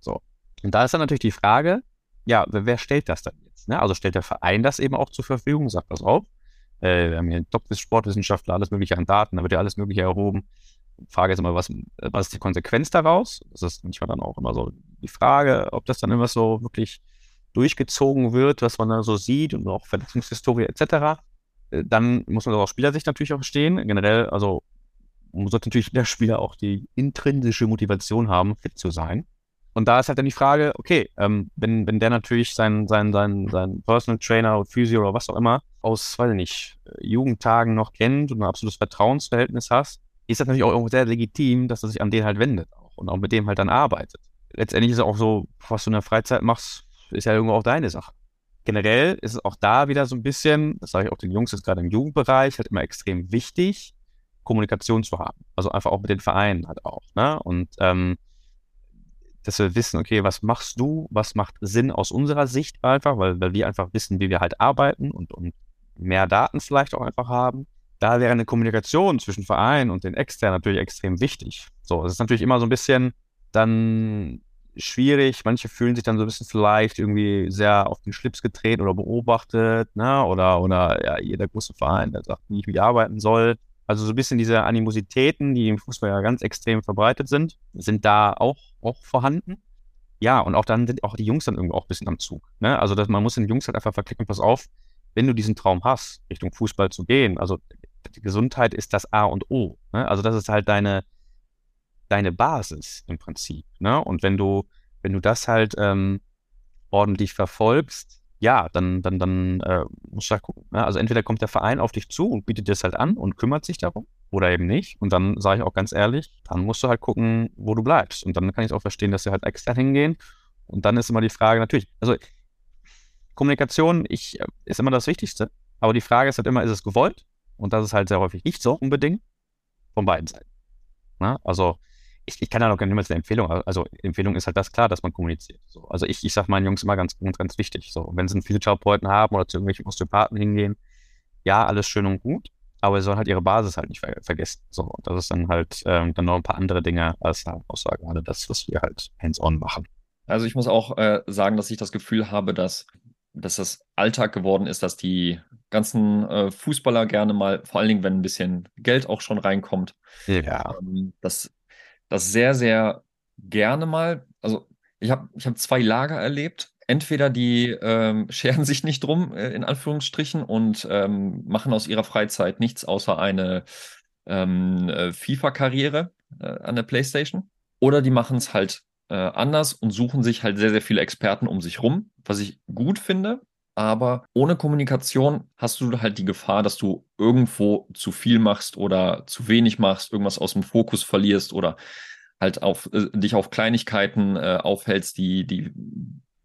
So. Und da ist dann natürlich die Frage, ja, wer, stellt das dann jetzt? Ne? Also stellt der Verein das eben auch zur Verfügung, sagt das auf. Äh, wir haben hier Top-Sportwissenschaftler, alles mögliche an Daten, da wird ja alles mögliche erhoben. Frage ist immer, was, was ist die Konsequenz daraus? Das ist manchmal dann auch immer so die Frage, ob das dann immer so wirklich durchgezogen wird, was man da so sieht und auch Verletzungshistorie etc., äh, dann muss man das aus Spielersicht natürlich auch verstehen. Generell, also muss natürlich der Spieler auch die intrinsische Motivation haben, fit zu sein. Und da ist halt dann die Frage, okay, ähm, wenn, wenn der natürlich seinen sein, sein, sein Personal Trainer oder Physio oder was auch immer aus, weiß ich nicht, Jugendtagen noch kennt und ein absolutes Vertrauensverhältnis hast, ist das natürlich auch irgendwo sehr legitim, dass er sich an den halt wendet auch und auch mit dem halt dann arbeitet. Letztendlich ist es auch so, was du in der Freizeit machst, ist ja irgendwo auch deine Sache. Generell ist es auch da wieder so ein bisschen, das sage ich auch den Jungs jetzt gerade im Jugendbereich, halt immer extrem wichtig, Kommunikation zu haben. Also einfach auch mit den Vereinen halt auch. Ne? Und ähm, dass wir wissen, okay, was machst du, was macht Sinn aus unserer Sicht einfach, weil, weil wir einfach wissen, wie wir halt arbeiten und, und mehr Daten vielleicht auch einfach haben. Da wäre eine Kommunikation zwischen Verein und den Externen natürlich extrem wichtig. So, es ist natürlich immer so ein bisschen dann schwierig. Manche fühlen sich dann so ein bisschen vielleicht irgendwie sehr auf den Schlips getreten oder beobachtet, ne? Oder, oder ja, jeder große Verein, der sagt, wie ich wie arbeiten soll. Also so ein bisschen diese Animositäten, die im Fußball ja ganz extrem verbreitet sind, sind da auch, auch vorhanden. Ja, und auch dann sind auch die Jungs dann irgendwie auch ein bisschen am Zug. Ne? Also dass man muss den Jungs halt einfach verklicken, pass auf, wenn du diesen Traum hast, Richtung Fußball zu gehen, also die Gesundheit ist das A und O. Ne? Also das ist halt deine, deine Basis im Prinzip. Ne? Und wenn du, wenn du das halt ähm, ordentlich verfolgst, ja, dann, dann, dann äh, musst du halt gucken. Ne? Also entweder kommt der Verein auf dich zu und bietet dir das halt an und kümmert sich darum oder eben nicht. Und dann sage ich auch ganz ehrlich, dann musst du halt gucken, wo du bleibst. Und dann kann ich auch verstehen, dass sie halt extern hingehen. Und dann ist immer die Frage natürlich, also Kommunikation ich, äh, ist immer das Wichtigste. Aber die Frage ist halt immer, ist es gewollt? Und das ist halt sehr häufig nicht so unbedingt von beiden Seiten. Na? Also ich, ich kann da noch gar niemals eine Empfehlung, also Empfehlung ist halt das klar, dass man kommuniziert. So. Also ich, ich sage meinen Jungs immer ganz, ganz, ganz wichtig. So, wenn sie einen Physiotherapeuten haben oder zu irgendwelchen Osteopathen hingehen, ja, alles schön und gut, aber sie sollen halt ihre Basis halt nicht ver vergessen. So, und das ist dann halt ähm, dann noch ein paar andere Dinge als außer gerade das, was wir halt hands-on machen. Also ich muss auch äh, sagen, dass ich das Gefühl habe, dass, dass das Alltag geworden ist, dass die ganzen äh, Fußballer gerne mal, vor allen Dingen, wenn ein bisschen Geld auch schon reinkommt, ja. ähm, dass das sehr, sehr gerne mal, also ich habe ich hab zwei Lager erlebt. Entweder die ähm, scheren sich nicht drum, äh, in Anführungsstrichen, und ähm, machen aus ihrer Freizeit nichts außer eine ähm, äh, FIFA-Karriere äh, an der PlayStation. Oder die machen es halt äh, anders und suchen sich halt sehr, sehr viele Experten um sich rum, was ich gut finde. Aber ohne Kommunikation hast du halt die Gefahr, dass du irgendwo zu viel machst oder zu wenig machst, irgendwas aus dem Fokus verlierst oder halt auf äh, dich auf Kleinigkeiten äh, aufhältst, die, die,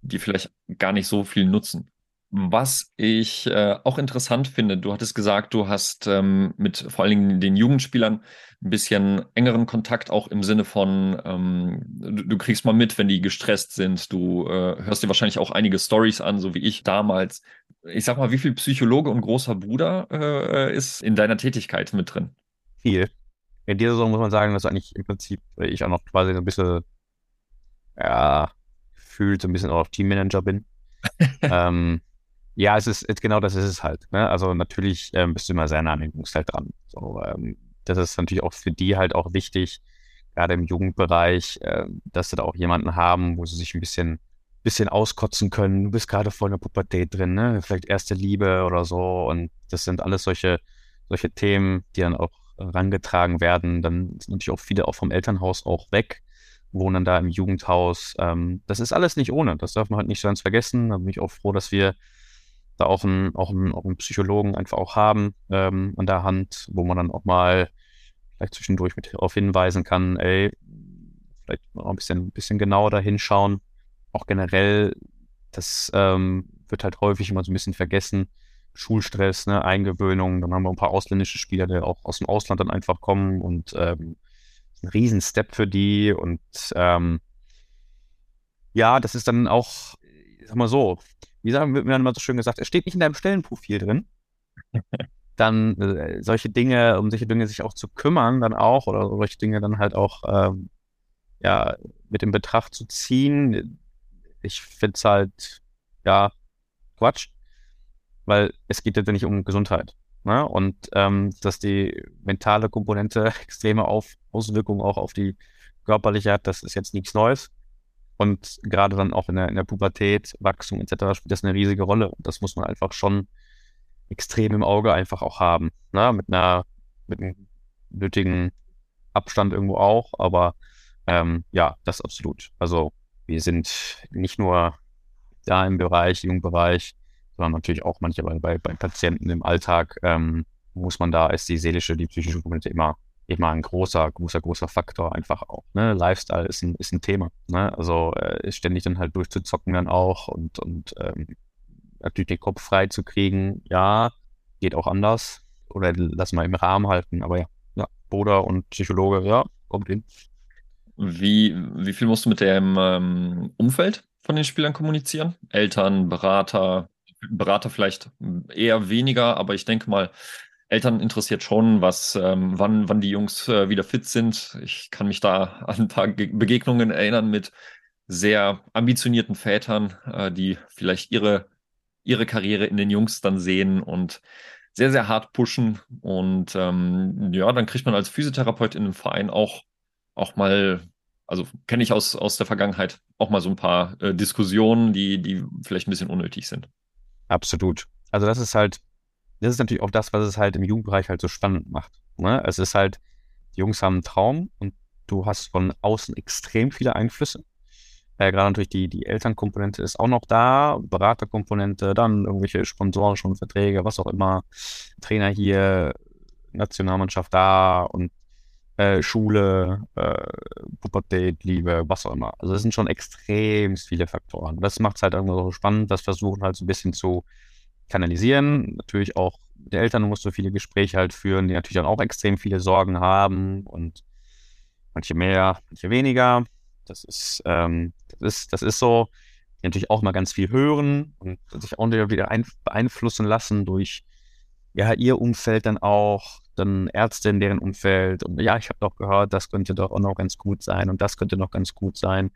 die vielleicht gar nicht so viel nutzen. Was ich äh, auch interessant finde, du hattest gesagt, du hast ähm, mit vor allen Dingen den Jugendspielern ein bisschen engeren Kontakt, auch im Sinne von, ähm, du, du, kriegst mal mit, wenn die gestresst sind. Du äh, hörst dir wahrscheinlich auch einige Stories an, so wie ich damals. Ich sag mal, wie viel Psychologe und großer Bruder äh, ist in deiner Tätigkeit mit drin? Viel. In dieser Saison muss man sagen, dass eigentlich im Prinzip ich auch noch quasi so ein bisschen, ja, gefühlt so ein bisschen auch Teammanager bin. ähm, ja, es ist genau das ist es halt. Ne? Also natürlich ähm, bist du immer sehr nah an den Jungs halt dran. So, ähm, das ist natürlich auch für die halt auch wichtig, gerade im Jugendbereich, äh, dass sie da auch jemanden haben, wo sie sich ein bisschen, bisschen auskotzen können. Du bist gerade voll in der Pubertät drin, ne? Vielleicht erste Liebe oder so. Und das sind alles solche, solche Themen, die dann auch rangetragen werden. Dann sind natürlich auch viele auch vom Elternhaus auch weg, wohnen da im Jugendhaus. Ähm, das ist alles nicht ohne. Das darf man halt nicht so ganz vergessen. Da bin ich auch froh, dass wir da auch einen, auch einen, auch einen Psychologen einfach auch haben ähm, an der Hand, wo man dann auch mal vielleicht zwischendurch mit darauf hinweisen kann, ey, vielleicht mal ein bisschen, ein bisschen genauer da hinschauen. Auch generell, das ähm, wird halt häufig immer so ein bisschen vergessen. Schulstress, ne, Eingewöhnung, dann haben wir ein paar ausländische Spieler, die auch aus dem Ausland dann einfach kommen und ähm, ein Riesenstep für die und ähm, ja, das ist dann auch, sag mal so, wie sagen wird mir dann immer so schön gesagt, es steht nicht in deinem Stellenprofil drin. dann äh, solche Dinge, um solche Dinge sich auch zu kümmern, dann auch, oder solche Dinge dann halt auch ähm, ja, mit in Betracht zu ziehen. Ich finde es halt, ja, Quatsch, weil es geht ja nicht um Gesundheit. Ne? Und ähm, dass die mentale Komponente extreme auf Auswirkungen auch auf die körperliche hat, das ist jetzt nichts Neues. Und gerade dann auch in der, in der Pubertät, Wachstum etc. spielt das eine riesige Rolle. Und das muss man einfach schon extrem im Auge einfach auch haben. Ne? Mit einer, mit einem nötigen Abstand irgendwo auch, aber ähm, ja, das absolut. Also wir sind nicht nur da im Bereich, Jugendbereich, sondern natürlich auch manchmal bei, bei Patienten im Alltag ähm, muss man da ist die seelische, die psychische Komponente immer immer ein großer, großer, großer Faktor einfach auch. Ne? Lifestyle ist ein, ist ein Thema. Ne? Also äh, ständig dann halt durchzuzocken dann auch und, und ähm, natürlich den Kopf frei zu kriegen, ja, geht auch anders. Oder lass mal im Rahmen halten, aber ja, ja, Bruder und Psychologe, ja, kommt hin. Wie, wie viel musst du mit dem ähm, Umfeld von den Spielern kommunizieren? Eltern, Berater, Berater vielleicht eher weniger, aber ich denke mal, Eltern interessiert schon, was, ähm, wann, wann die Jungs äh, wieder fit sind. Ich kann mich da an ein paar Ge Begegnungen erinnern mit sehr ambitionierten Vätern, äh, die vielleicht ihre, ihre Karriere in den Jungs dann sehen und sehr, sehr hart pushen. Und ähm, ja, dann kriegt man als Physiotherapeut in einem Verein auch, auch mal, also kenne ich aus, aus der Vergangenheit, auch mal so ein paar äh, Diskussionen, die, die vielleicht ein bisschen unnötig sind. Absolut. Also das ist halt das ist natürlich auch das, was es halt im Jugendbereich halt so spannend macht. Ne? Es ist halt, die Jungs haben einen Traum und du hast von außen extrem viele Einflüsse. Äh, Gerade natürlich die, die Elternkomponente ist auch noch da, Beraterkomponente, dann irgendwelche sponsorischen Verträge, was auch immer, Trainer hier, Nationalmannschaft da und äh, Schule, äh, Pubertät, Liebe, was auch immer. Also das sind schon extrem viele Faktoren. Das macht es halt irgendwo so spannend, das versuchen halt so ein bisschen zu kanalisieren. Natürlich auch mit den Eltern musst du viele Gespräche halt führen, die natürlich auch extrem viele Sorgen haben und manche mehr, manche weniger. Das ist, ähm, das ist, das ist so. Die natürlich auch mal ganz viel hören und sich auch wieder beeinflussen lassen durch ja, ihr Umfeld dann auch, dann Ärzte in deren Umfeld und ja, ich habe doch gehört, das könnte doch auch noch ganz gut sein und das könnte noch ganz gut sein.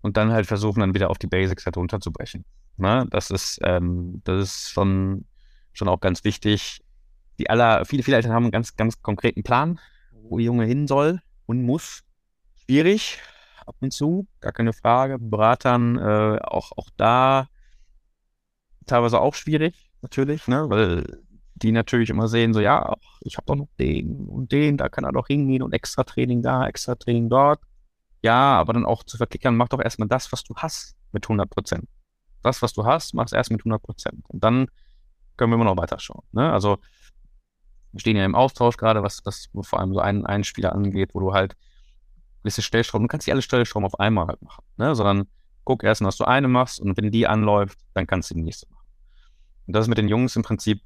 Und dann halt versuchen, dann wieder auf die Basics halt runterzubrechen. Ne? Das ist, ähm, das ist schon, schon auch ganz wichtig. Die aller, viele, viele Eltern haben einen ganz, ganz konkreten Plan, wo ihr Junge hin soll und muss. Schwierig, ab und zu, gar keine Frage. Beratern, äh, auch, auch da teilweise auch schwierig, natürlich, ne? weil die natürlich immer sehen, so, ja, ich habe doch noch den und den, da kann er doch hingehen und extra Training da, extra Training dort. Ja, aber dann auch zu verklickern, mach doch erstmal das, was du hast mit 100 Prozent das, was du hast, machst erst mit 100 Prozent. Und dann können wir immer noch weiter schauen. Ne? Also, wir stehen ja im Austausch gerade, was, was vor allem so einen, einen Spieler angeht, wo du halt gewisse Stellschrauben, du kannst nicht alle Stellschrauben auf einmal halt machen, ne? sondern guck erst, was du eine machst und wenn die anläuft, dann kannst du die nächste machen. Und das ist mit den Jungs im Prinzip,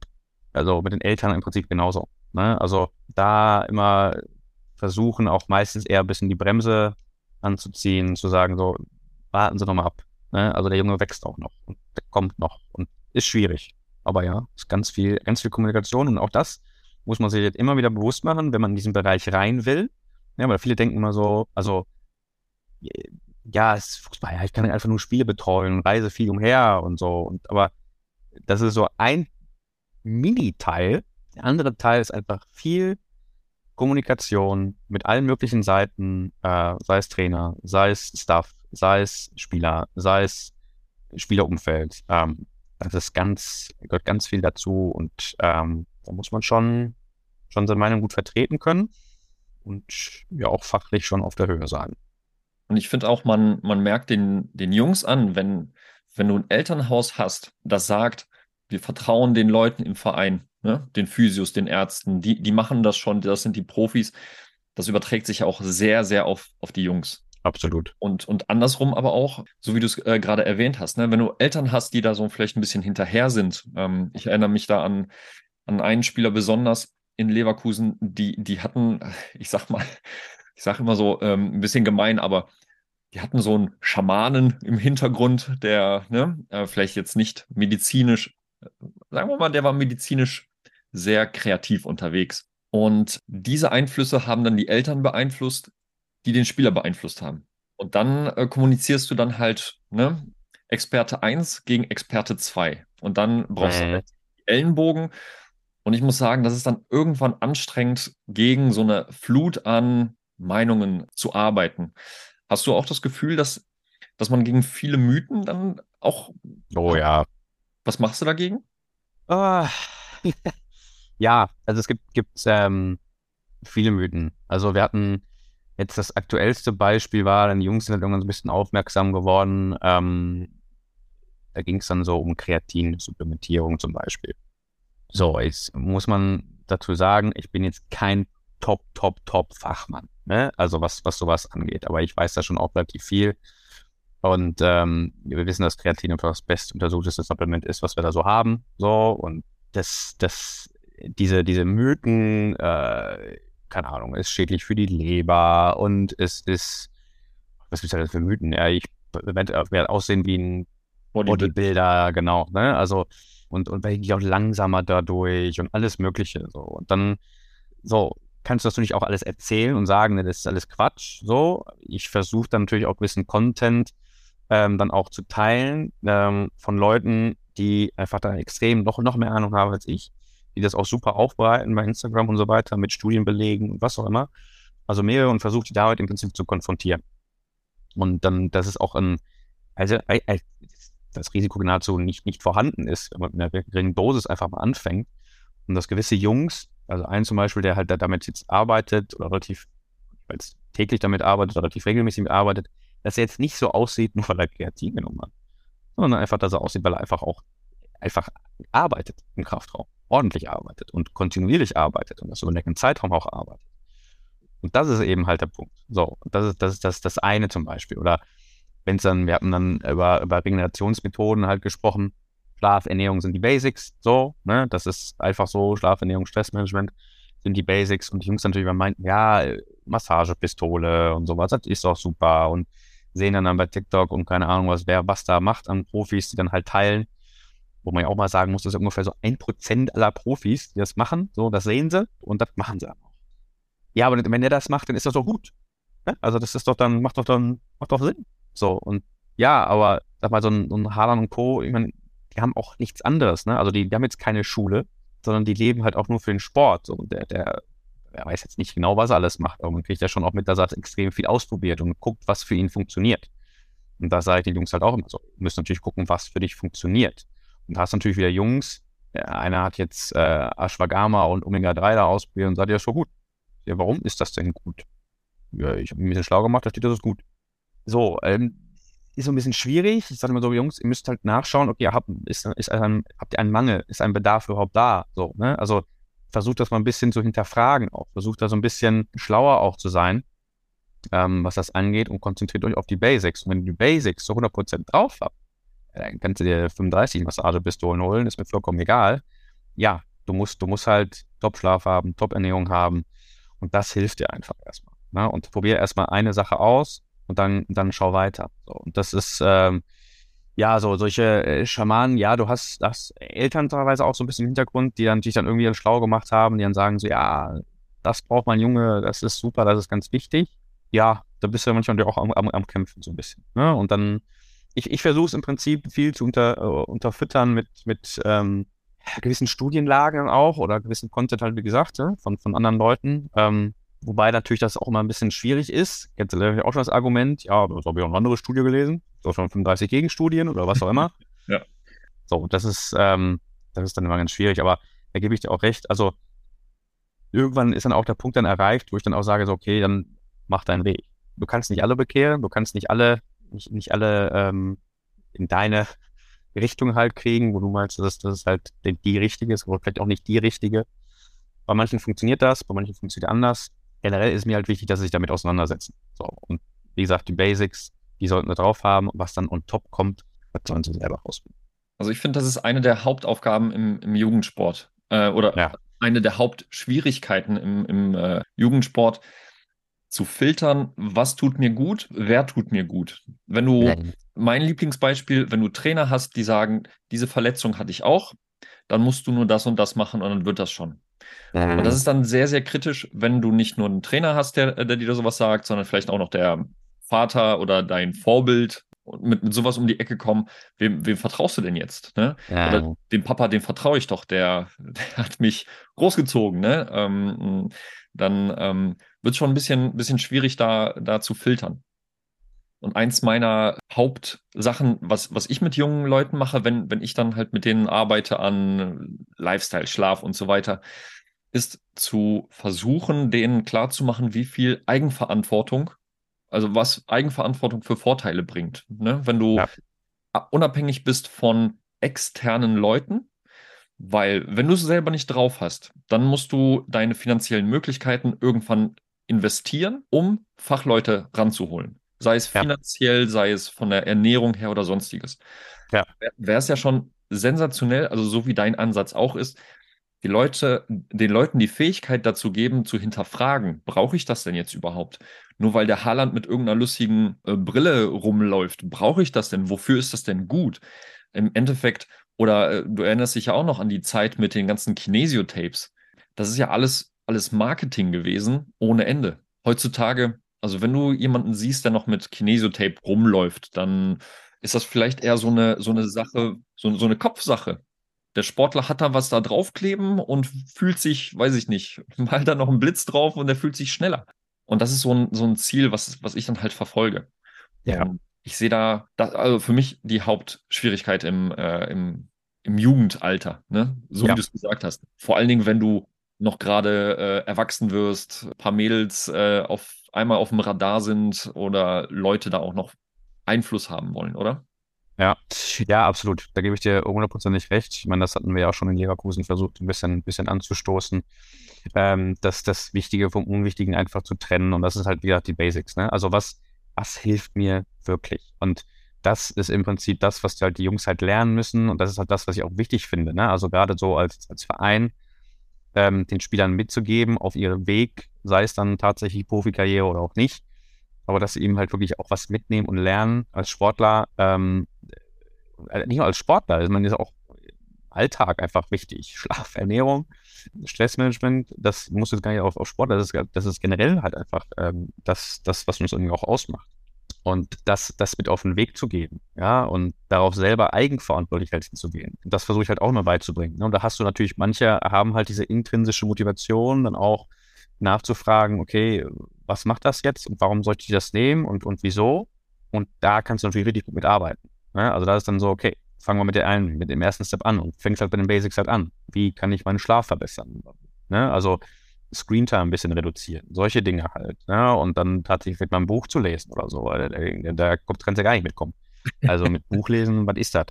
also mit den Eltern im Prinzip genauso. Ne? Also da immer versuchen, auch meistens eher ein bisschen die Bremse anzuziehen, zu sagen, so, warten Sie noch mal ab. Ne? Also der Junge wächst auch noch und kommt noch und ist schwierig. Aber ja, ist ganz viel, ganz viel Kommunikation und auch das muss man sich jetzt immer wieder bewusst machen, wenn man in diesen Bereich rein will. Ja, weil viele denken immer so, also ja, es ist Fußball, ja, ich kann einfach nur Spiele betreuen und reise viel umher und so. Und aber das ist so ein Mini-Teil. Der andere Teil ist einfach viel Kommunikation mit allen möglichen Seiten, äh, sei es Trainer, sei es Staff, sei es Spieler, sei es Spielerumfeld. Ähm, das ist ganz, gehört ganz viel dazu und ähm, da muss man schon, schon seine Meinung gut vertreten können und ja auch fachlich schon auf der Höhe sein. Und ich finde auch, man, man merkt den, den Jungs an, wenn, wenn du ein Elternhaus hast, das sagt, wir vertrauen den Leuten im Verein, ne? den Physios, den Ärzten, die, die machen das schon, das sind die Profis. Das überträgt sich auch sehr, sehr auf, auf die Jungs. Absolut. Und, und andersrum aber auch, so wie du es äh, gerade erwähnt hast, ne? wenn du Eltern hast, die da so vielleicht ein bisschen hinterher sind. Ähm, ich erinnere mich da an, an einen Spieler besonders in Leverkusen, die, die hatten, ich sag mal, ich sage immer so ähm, ein bisschen gemein, aber die hatten so einen Schamanen im Hintergrund, der ne, äh, vielleicht jetzt nicht medizinisch, sagen wir mal, der war medizinisch sehr kreativ unterwegs. Und diese Einflüsse haben dann die Eltern beeinflusst, die den Spieler beeinflusst haben. Und dann äh, kommunizierst du dann halt ne, Experte 1 gegen Experte 2. Und dann brauchst mhm. du halt Ellenbogen. Und ich muss sagen, das ist dann irgendwann anstrengend, gegen so eine Flut an Meinungen zu arbeiten. Hast du auch das Gefühl, dass, dass man gegen viele Mythen dann auch. Oh ja. Was machst du dagegen? Oh. ja, also es gibt, gibt ähm, viele Mythen. Also wir hatten jetzt das aktuellste Beispiel war, dann die Jungs sind halt irgendwann so ein bisschen aufmerksam geworden. Ähm, da ging es dann so um Kreatin-Supplementierung zum Beispiel. So, jetzt muss man dazu sagen, ich bin jetzt kein Top, Top, Top Fachmann. Ne? Also was, was sowas angeht. Aber ich weiß da schon auch relativ viel. Und ähm, wir wissen, dass Kreatin einfach das best untersuchteste Supplement ist, was wir da so haben. So, und das, das, diese, diese Mythen, äh, keine Ahnung, ist schädlich für die Leber und es ist, was ist das für Mythen? Ja, ich werde aussehen wie ein Bodybuilder, genau, ne? Also, und, und werde ich auch langsamer dadurch und alles Mögliche. So. Und dann, so, kannst du das natürlich auch alles erzählen und sagen, ne, das ist alles Quatsch. So, ich versuche dann natürlich auch gewissen Content ähm, dann auch zu teilen ähm, von Leuten, die einfach da extrem noch, noch mehr Ahnung haben als ich, die das auch super aufbereiten bei Instagram und so weiter mit Studienbelegen und was auch immer. Also mehrere und versuche die damit im Prinzip zu konfrontieren. Und dann, dass es auch ein, also das Risiko nahezu nicht, nicht vorhanden ist, wenn man mit einer geringen Dosis einfach mal anfängt und dass gewisse Jungs also ein zum Beispiel, der halt damit jetzt arbeitet oder relativ, weil es täglich damit arbeitet, relativ regelmäßig arbeitet, dass er jetzt nicht so aussieht, nur weil er Kreatin genommen hat, sondern einfach, dass er aussieht, weil er einfach auch einfach arbeitet im Kraftraum, ordentlich arbeitet und kontinuierlich arbeitet und das über einen längeren Zeitraum auch arbeitet. Und das ist eben halt der Punkt. So, das ist das, ist das, das eine zum Beispiel. Oder wenn es dann, wir hatten dann über, über Regenerationsmethoden halt gesprochen, Schlaf, Ernährung sind die Basics, so, ne, das ist einfach so, Schlaf, Ernährung, Stressmanagement sind die Basics und die Jungs natürlich immer meinten, ja, Massagepistole und sowas, das ist doch super und sehen dann, dann bei TikTok und keine Ahnung, was wer was da macht an Profis, die dann halt teilen, wo man ja auch mal sagen muss, das ist ungefähr so ein Prozent aller Profis, die das machen, so, das sehen sie und das machen sie auch. Ja, aber wenn der das macht, dann ist das doch gut. Ne? Also das ist doch dann, macht doch dann, macht doch Sinn. So, und ja, aber sag mal, so ein, so ein Haaland und Co., ich meine, die haben auch nichts anderes, ne? Also die, die haben jetzt keine Schule, sondern die leben halt auch nur für den Sport. Und der, der, der weiß jetzt nicht genau, was er alles macht, aber man kriegt ja schon auch mit, dass er extrem viel ausprobiert und guckt, was für ihn funktioniert. Und da sage ich den Jungs halt auch immer so, du musst natürlich gucken, was für dich funktioniert. Und da hast natürlich wieder Jungs, einer hat jetzt äh, Ashwagandha und Omega-3 da ausprobiert und sagt, ja, ist schon gut. Ja, warum ist das denn gut? Ja, ich habe mich ein bisschen schlau gemacht, da steht, das ist gut. So, ähm, ist so ein bisschen schwierig. Ich sage immer so, Jungs, ihr müsst halt nachschauen, okay, habt, ist, ist ein, habt ihr einen Mangel, ist ein Bedarf überhaupt da? So, ne? Also versucht das mal ein bisschen zu hinterfragen auch. Versucht da so ein bisschen schlauer auch zu sein, ähm, was das angeht und konzentriert euch auf die Basics. Und wenn ihr die Basics zu 100% drauf habt, kannst du dir 35 Massagepistolen holen, ist mir vollkommen egal. Ja, du musst, du musst halt Top-Schlaf haben, Top-Ernährung haben und das hilft dir einfach erstmal. Ne? Und probier erstmal eine Sache aus, und dann, dann schau weiter. So, und das ist, ähm, ja, so solche äh, Schamanen, ja, du hast das Eltern teilweise auch so ein bisschen im Hintergrund, die dann dich dann irgendwie schlau gemacht haben, die dann sagen so, ja, das braucht mein Junge, das ist super, das ist ganz wichtig. Ja, da bist du manchmal auch am, am, am Kämpfen so ein bisschen. Ne? Und dann, ich, ich versuche es im Prinzip viel zu unter, uh, unterfüttern mit, mit ähm, gewissen Studienlagen auch oder gewissen Content halt, wie gesagt, ja, von, von anderen Leuten. Ähm, Wobei natürlich das auch immer ein bisschen schwierig ist. Jetzt auch schon das Argument, ja, das habe ich auch eine andere Studie gelesen. So schon 35 Gegenstudien oder was auch immer. ja. So, das ist, ähm, das ist dann immer ganz schwierig, aber da gebe ich dir auch recht. Also irgendwann ist dann auch der Punkt dann erreicht, wo ich dann auch sage, so, okay, dann mach deinen Weg. Du kannst nicht alle bekehren, du kannst nicht alle, nicht, nicht alle ähm, in deine Richtung halt kriegen, wo du meinst, dass das halt die richtige ist, oder vielleicht auch nicht die richtige. Bei manchen funktioniert das, bei manchen funktioniert anders. Generell ist mir halt wichtig, dass sie sich damit auseinandersetzen. So. Und wie gesagt, die Basics, die sollten wir drauf haben. Was dann on top kommt, das sollen sie selber ausprobieren. Also ich finde, das ist eine der Hauptaufgaben im, im Jugendsport. Äh, oder ja. eine der Hauptschwierigkeiten im, im äh, Jugendsport, zu filtern, was tut mir gut, wer tut mir gut. Wenn du, Nein. mein Lieblingsbeispiel, wenn du Trainer hast, die sagen, diese Verletzung hatte ich auch, dann musst du nur das und das machen und dann wird das schon. Mhm. Und das ist dann sehr, sehr kritisch, wenn du nicht nur einen Trainer hast, der, der dir sowas sagt, sondern vielleicht auch noch der Vater oder dein Vorbild und mit, mit sowas um die Ecke kommen. Wem, wem vertraust du denn jetzt? Ne? Ja. Oder dem Papa, dem vertraue ich doch, der, der hat mich großgezogen. Ne? Ähm, dann ähm, wird schon ein bisschen, bisschen schwierig, da, da zu filtern. Und eins meiner Hauptsachen, was, was ich mit jungen Leuten mache, wenn, wenn ich dann halt mit denen arbeite an Lifestyle, Schlaf und so weiter, ist zu versuchen, denen klarzumachen, wie viel Eigenverantwortung, also was Eigenverantwortung für Vorteile bringt. Ne? Wenn du ja. unabhängig bist von externen Leuten, weil wenn du es selber nicht drauf hast, dann musst du deine finanziellen Möglichkeiten irgendwann investieren, um Fachleute ranzuholen. Sei es finanziell, ja. sei es von der Ernährung her oder sonstiges. Ja. Wäre es ja schon sensationell, also so wie dein Ansatz auch ist, die Leute, den Leuten die Fähigkeit dazu geben, zu hinterfragen, brauche ich das denn jetzt überhaupt? Nur weil der Haaland mit irgendeiner lustigen äh, Brille rumläuft, brauche ich das denn? Wofür ist das denn gut? Im Endeffekt, oder äh, du erinnerst dich ja auch noch an die Zeit mit den ganzen Kinesio-Tapes. Das ist ja alles alles Marketing gewesen, ohne Ende. Heutzutage, also wenn du jemanden siehst, der noch mit Kinesiotape rumläuft, dann ist das vielleicht eher so eine, so eine Sache, so, so eine Kopfsache. Der Sportler hat da was da draufkleben und fühlt sich, weiß ich nicht, mal da noch ein Blitz drauf und der fühlt sich schneller. Und das ist so ein, so ein Ziel, was, was ich dann halt verfolge. Ja. Und ich sehe da, da, also für mich die Hauptschwierigkeit im, äh, im, im Jugendalter, ne? so ja. wie du es gesagt hast. Vor allen Dingen, wenn du noch gerade äh, erwachsen wirst, ein paar Mädels äh, auf einmal auf dem Radar sind oder Leute da auch noch Einfluss haben wollen, oder? Ja, ja, absolut. Da gebe ich dir hundertprozentig recht. Ich meine, das hatten wir ja auch schon in Leverkusen versucht, ein bisschen, ein bisschen anzustoßen, ähm, dass das Wichtige vom Unwichtigen einfach zu trennen. Und das ist halt, wie gesagt, die Basics. Ne? Also was, was hilft mir wirklich? Und das ist im Prinzip das, was halt die Jungs halt lernen müssen. Und das ist halt das, was ich auch wichtig finde. Ne? Also gerade so als, als Verein ähm, den Spielern mitzugeben auf ihrem Weg, sei es dann tatsächlich Profikarriere oder auch nicht. Aber dass sie eben halt wirklich auch was mitnehmen und lernen als Sportler, ähm, äh, nicht nur als Sportler, also man ist auch Alltag einfach wichtig. Schlaf, Ernährung, Stressmanagement, das muss jetzt gar nicht auf, auf Sportler, das ist, das ist generell halt einfach ähm, das, das, was uns irgendwie auch ausmacht und das, das mit auf den Weg zu geben, ja, und darauf selber eigenverantwortlich halt hinzugehen. Und das versuche ich halt auch immer beizubringen. Ne? Und da hast du natürlich, manche haben halt diese intrinsische Motivation, dann auch nachzufragen, okay, was macht das jetzt und warum sollte ich das nehmen und, und wieso? Und da kannst du natürlich richtig gut mitarbeiten. Ne? Also da ist dann so, okay, fangen wir mit, der einen, mit dem ersten Step an und fängst halt bei den Basics halt an. Wie kann ich meinen Schlaf verbessern? Ne? Also Screentime ein bisschen reduzieren. Solche Dinge halt. Ne? Und dann tatsächlich mal ein Buch zu lesen oder so. Da, da kommt, kannst du ja gar nicht mitkommen. Also mit Buchlesen, was ist das?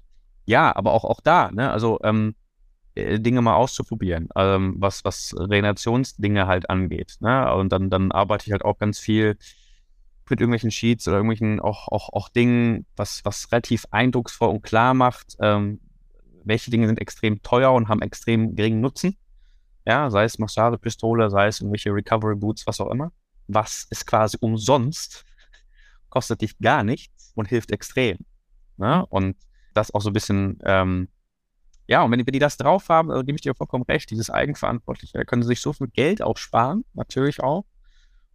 Ja, aber auch, auch da, ne? Also ähm, äh, Dinge mal auszuprobieren, ähm, was, was Regenerationsdinge halt angeht. Ne? Und dann, dann arbeite ich halt auch ganz viel mit irgendwelchen Sheets oder irgendwelchen auch, auch, auch Dingen, was, was relativ eindrucksvoll und klar macht, ähm, welche Dinge sind extrem teuer und haben extrem geringen Nutzen ja, sei es Massagepistole, sei es irgendwelche Recovery Boots, was auch immer, was ist quasi umsonst, kostet dich gar nichts und hilft extrem. Ne? Und das auch so ein bisschen, ähm, ja, und wenn, wenn die das drauf haben, also gebe ich dir vollkommen recht, dieses Eigenverantwortliche, da können sie sich so viel Geld auch sparen, natürlich auch,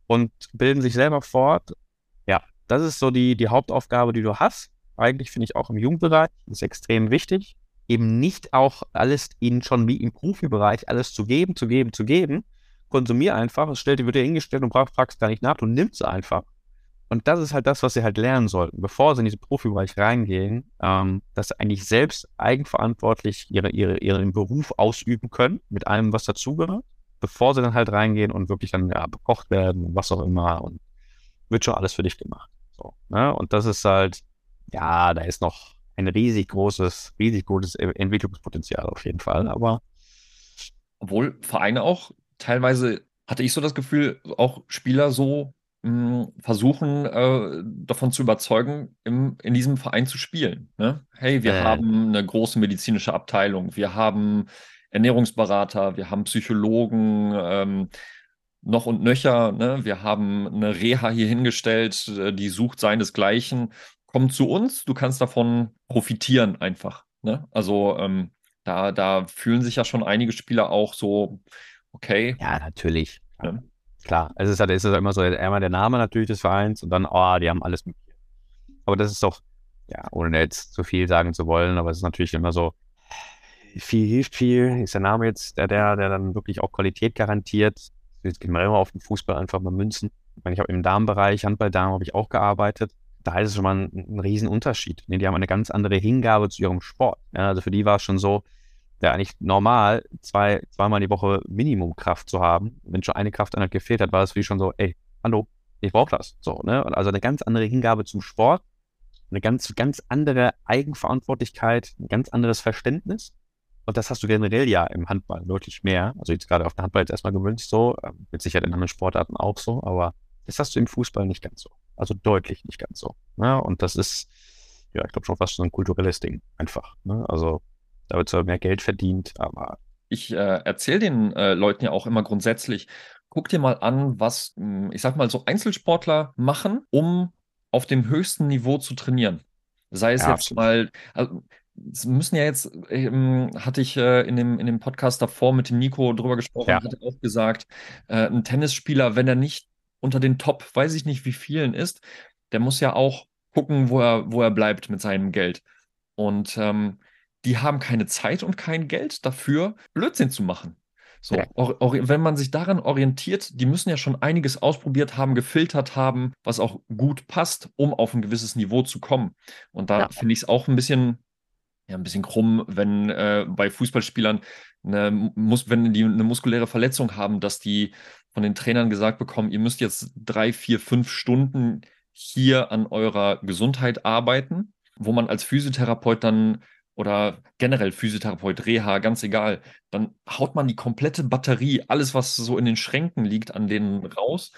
und bilden sich selber fort. Ja, das ist so die, die Hauptaufgabe, die du hast. Eigentlich finde ich auch im Jugendbereich, ist extrem wichtig eben nicht auch alles ihnen schon wie im Profibereich alles zu geben, zu geben, zu geben. Konsumier einfach, es stellt, wird dir hingestellt und fragst gar nicht nach, du nimmst einfach. Und das ist halt das, was sie halt lernen sollten, bevor sie in diesen Profibereich reingehen, ähm, dass sie eigentlich selbst eigenverantwortlich ihre, ihre, ihren Beruf ausüben können, mit allem, was dazugehört, bevor sie dann halt reingehen und wirklich dann ja, bekocht werden, was auch immer, und wird schon alles für dich gemacht. So, ne? Und das ist halt, ja, da ist noch ein riesig großes, riesig großes Entwicklungspotenzial auf jeden Fall. Aber obwohl Vereine auch teilweise hatte ich so das Gefühl, auch Spieler so mh, versuchen, äh, davon zu überzeugen, im, in diesem Verein zu spielen. Ne? Hey, wir äh. haben eine große medizinische Abteilung, wir haben Ernährungsberater, wir haben Psychologen, ähm, noch und nöcher. Ne? Wir haben eine Reha hier hingestellt, äh, die sucht seinesgleichen. Komm zu uns, du kannst davon profitieren einfach. Ne? Also ähm, da, da fühlen sich ja schon einige Spieler auch so, okay. Ja, natürlich. Ne? Klar, es ist halt, es ist halt immer so einmal der Name natürlich des Vereins und dann, oh, die haben alles mit. Aber das ist doch, ja, ohne jetzt zu viel sagen zu wollen, aber es ist natürlich immer so, viel hilft viel, ist der Name jetzt der, der, der dann wirklich auch Qualität garantiert. Jetzt gehen wir immer auf den Fußball einfach mal münzen. Ich meine, ich habe im Damenbereich, Handball-Damen habe ich auch gearbeitet. Da ist es schon mal ein, ein Riesenunterschied. Die haben eine ganz andere Hingabe zu ihrem Sport. Ja, also für die war es schon so, ja eigentlich normal, zwei, zweimal die Woche Minimumkraft zu haben. Wenn schon eine Krafteinheit gefehlt hat, war es wie schon so, ey, hallo, ich brauche das. So, ne? Also eine ganz andere Hingabe zum Sport, eine ganz, ganz andere Eigenverantwortlichkeit, ein ganz anderes Verständnis. Und das hast du generell ja im Handball deutlich mehr. Also jetzt gerade auf den Handball jetzt erstmal gewünscht so, ähm, mit Sicherheit in anderen Sportarten auch so, aber das hast du im Fußball nicht ganz so. Also deutlich nicht ganz so. Ne? Und das ist, ja, ich glaube schon fast so ein kulturelles Ding einfach. Ne? Also da wird zwar mehr Geld verdient, aber. Ich äh, erzähle den äh, Leuten ja auch immer grundsätzlich, guck dir mal an, was, hm, ich sag mal, so Einzelsportler machen, um auf dem höchsten Niveau zu trainieren. Sei es ja, jetzt absolut. mal, also, es müssen ja jetzt, ähm, hatte ich äh, in, dem, in dem Podcast davor mit dem Nico drüber gesprochen, ja. hat auch gesagt, äh, ein Tennisspieler, wenn er nicht unter den Top, weiß ich nicht wie vielen ist, der muss ja auch gucken, wo er, wo er bleibt mit seinem Geld. Und ähm, die haben keine Zeit und kein Geld dafür, Blödsinn zu machen. So, wenn man sich daran orientiert, die müssen ja schon einiges ausprobiert haben, gefiltert haben, was auch gut passt, um auf ein gewisses Niveau zu kommen. Und da ja. finde ich es auch ein bisschen, ja, ein bisschen krumm, wenn äh, bei Fußballspielern eine, muss, wenn die eine muskuläre Verletzung haben, dass die von den Trainern gesagt bekommen, ihr müsst jetzt drei, vier, fünf Stunden hier an eurer Gesundheit arbeiten, wo man als Physiotherapeut dann oder generell Physiotherapeut, Reha, ganz egal, dann haut man die komplette Batterie, alles, was so in den Schränken liegt, an denen raus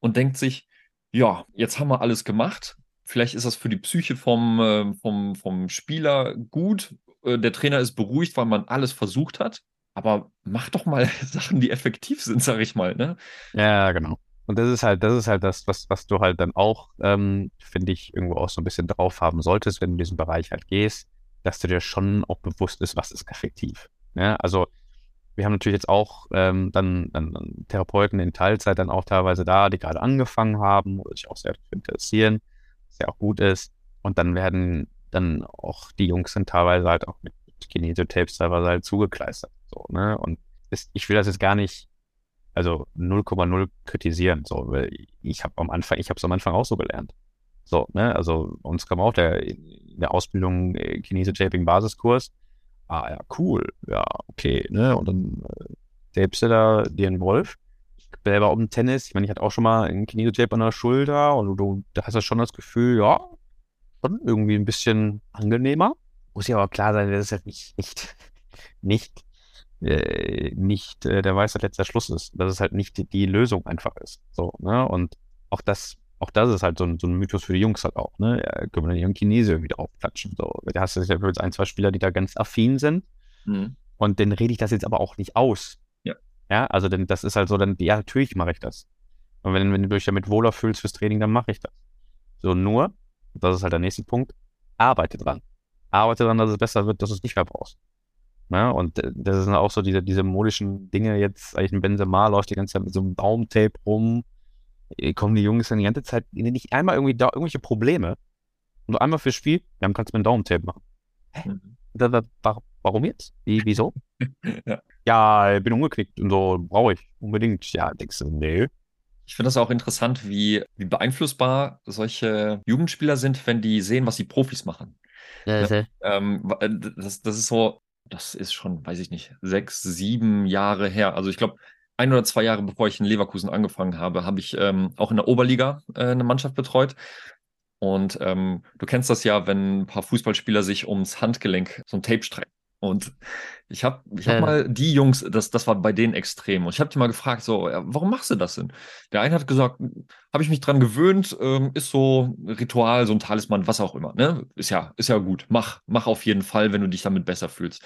und denkt sich, ja, jetzt haben wir alles gemacht. Vielleicht ist das für die Psyche vom, äh, vom, vom Spieler gut. Äh, der Trainer ist beruhigt, weil man alles versucht hat. Aber mach doch mal Sachen, die effektiv sind, sag ich mal, ne? Ja, genau. Und das ist halt, das ist halt das, was, was du halt dann auch, ähm, finde ich, irgendwo auch so ein bisschen drauf haben solltest, wenn du in diesen Bereich halt gehst dass du dir schon auch bewusst ist, was ist effektiv. Ja, also wir haben natürlich jetzt auch ähm, dann, dann, dann, Therapeuten in Teilzeit dann auch teilweise da, die gerade angefangen haben oder sich auch sehr interessieren, was ja auch gut ist. Und dann werden dann auch die Jungs dann teilweise halt auch mit Kinesiotapes teilweise halt zugekleistert. So, ne? Und ist, ich will das jetzt gar nicht, also 0,0 kritisieren, so, weil ich habe am Anfang, ich habe es am Anfang auch so gelernt. So, ne, also uns kam auch der der Ausbildung äh, Kinese-Taping Basiskurs. Ah ja, cool, ja, okay, ne? Und dann äh, tapest du Wolf. Ich selber um Tennis, ich meine, ich hatte auch schon mal einen Kinese-Tape an der Schulter und du, da hast du schon das Gefühl, ja, schon irgendwie ein bisschen angenehmer. Muss ja aber klar sein, dass es halt nicht, nicht, nicht, äh, nicht äh, der weiße letzter Schluss ist. Dass es halt nicht die, die Lösung einfach ist. So, ne? Und auch das auch das ist halt so ein, so ein Mythos für die Jungs halt auch, ne? Ja, können wir dann ihren Chinese irgendwie draufklatschen. So. Da hast du ja ein, zwei Spieler, die da ganz affin sind. Mhm. Und dann rede ich das jetzt aber auch nicht aus. Ja. Ja, also denn das ist halt so, dann, ja, natürlich mache ich das. Und wenn, wenn du dich damit wohler fühlst fürs Training, dann mache ich das. So, nur, das ist halt der nächste Punkt, arbeite dran. Arbeite dran, dass es besser wird, dass du es nicht mehr brauchst. Ja, und das sind auch so diese, diese modischen Dinge jetzt, eigentlich ein Benzema läuft die ganze Zeit mit so einem Baumtape rum äh, kommen die Jungs dann die ganze Zeit, nicht einmal irgendwie da irgendwelche Probleme. Nur einmal fürs Spiel, dann kannst du mit dem Daumentape machen. Hä? Mhm. Da, da, warum jetzt? Wie, wieso? ja. ja, bin umgeknickt und so, brauche ich unbedingt. Ja, denkst du, nee. Ich finde das auch interessant, wie, wie beeinflussbar solche Jugendspieler sind, wenn die sehen, was die Profis machen. Ja, ja, ähm, äh, das, das ist so, das ist schon, weiß ich nicht, sechs, sieben Jahre her. Also ich glaube, ein oder zwei Jahre bevor ich in Leverkusen angefangen habe, habe ich ähm, auch in der Oberliga äh, eine Mannschaft betreut. Und ähm, du kennst das ja, wenn ein paar Fußballspieler sich ums Handgelenk so ein Tape strecken. Und ich habe ich hab Ja. mal die Jungs, das, das war bei denen extrem. Und ich habe die mal gefragt, so, ja, warum machst du das denn? Der eine hat gesagt, habe ich mich dran gewöhnt, ähm, ist so ein Ritual, so ein Talisman, was auch immer. Ne? Ist ja, ist ja gut. Mach, mach auf jeden Fall, wenn du dich damit besser fühlst.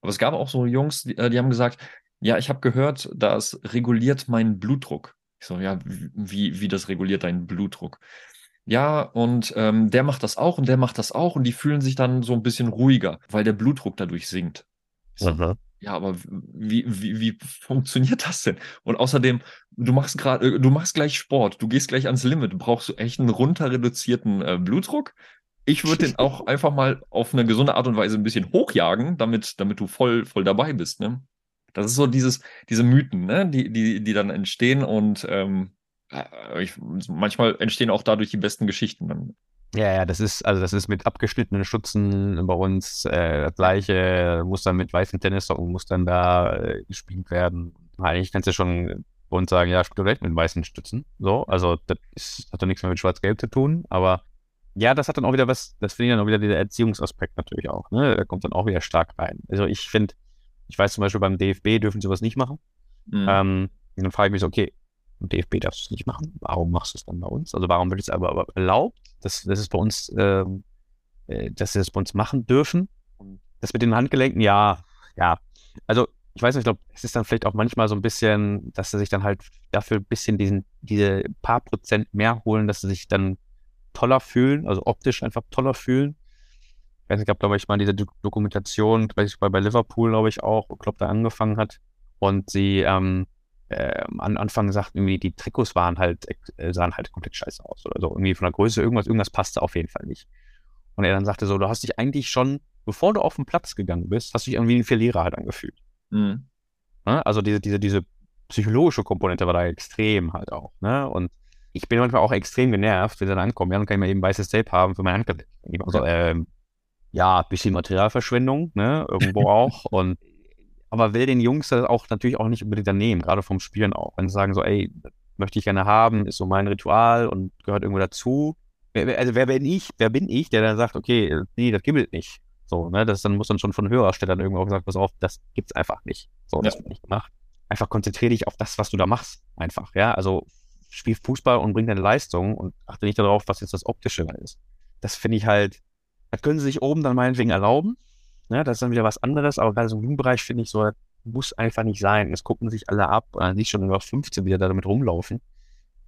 Aber es gab auch so Jungs, die, äh, die haben gesagt, ja, ich habe gehört, das reguliert meinen Blutdruck. Ich so, ja, wie, wie das reguliert deinen Blutdruck? Ja, und ähm, der macht das auch und der macht das auch und die fühlen sich dann so ein bisschen ruhiger, weil der Blutdruck dadurch sinkt. Mhm. ja, aber wie, wie, wie funktioniert das denn? Und außerdem, du machst gerade, äh, du machst gleich Sport, du gehst gleich ans Limit, brauchst du echt einen runter reduzierten äh, Blutdruck? Ich würde den auch einfach mal auf eine gesunde Art und Weise ein bisschen hochjagen, damit, damit du voll, voll dabei bist, ne? Das ist so dieses, diese Mythen, ne, die, die, die dann entstehen und ähm, äh, ich, manchmal entstehen auch dadurch die besten Geschichten. Dann. Ja, ja, das ist, also das ist mit abgeschnittenen Stutzen bei uns äh, das gleiche, muss dann mit weißen Tennissocken, muss dann da äh, gespielt werden. Eigentlich kannst du schon bei uns sagen, ja, spiel doch direkt mit weißen Stützen. So, also das ist, hat doch nichts mehr mit Schwarz-Gelb zu tun, aber ja, das hat dann auch wieder was, das finde ich dann auch wieder dieser Erziehungsaspekt natürlich auch, ne? Da kommt dann auch wieder stark rein. Also ich finde, ich weiß zum Beispiel beim DFB dürfen sie sowas nicht machen. Mhm. Ähm, und dann frage ich mich so, okay, im DFB darfst du es nicht machen. Warum machst du es dann bei uns? Also warum wird es aber, aber erlaubt, dass, dass es bei uns, ähm, äh, dass sie das bei uns machen dürfen? Das mit den Handgelenken, ja, ja. Also ich weiß nicht, ich glaube, es ist dann vielleicht auch manchmal so ein bisschen, dass sie sich dann halt dafür ein bisschen diesen, diese paar Prozent mehr holen, dass sie sich dann toller fühlen, also optisch einfach toller fühlen. Ich weiß nicht, gab, glaube ich, mal diese Do- Dokumentation, weiß ich, bei, bei Liverpool, glaube ich, auch, wo Klopp da angefangen hat. Und sie ähm, äh, am Anfang sagten irgendwie, die Trikots waren halt, äh, sahen halt komplett scheiße aus. Oder so. Irgendwie von der Größe, irgendwas, irgendwas passte auf jeden Fall nicht. Und er dann sagte so, du hast dich eigentlich schon, bevor du auf den Platz gegangen bist, hast du dich irgendwie wie ein Verlierer halt angefühlt. Mhm. Ne? Also diese, diese, diese psychologische Komponente war da extrem halt auch. Ne? Und ich bin manchmal auch extrem genervt, wenn sie dann ankommen. Ja, dann kann ich mal eben weißes Tape haben für mein Handgelenk. Und ich war so, ähm, ja, bisschen Materialverschwendung, ne, irgendwo auch. Und aber will den Jungs das auch natürlich auch nicht unbedingt daneben, gerade vom Spielen auch. Wenn sie sagen so, ey, das möchte ich gerne haben, ist so mein Ritual und gehört irgendwo dazu. Also wer bin ich, wer bin ich, der dann sagt, okay, nee, das gibt es nicht. So, ne, das dann muss dann schon von höherer Stelle dann irgendwo auch gesagt, pass auf, das gibt's einfach nicht. So, das Ja. wird nicht gemacht. Einfach konzentriere dich auf das, was du da machst. Einfach, ja. Also spiel Fußball und bring deine Leistung und achte nicht darauf, was jetzt das Optische ist. Das finde ich halt, das können sie sich oben dann meinetwegen erlauben. Ne, das ist dann wieder was anderes, aber gerade so im Jugendbereich finde ich so, muss einfach nicht sein. Es gucken sich alle ab siehst du schon über 15 wieder da damit rumlaufen.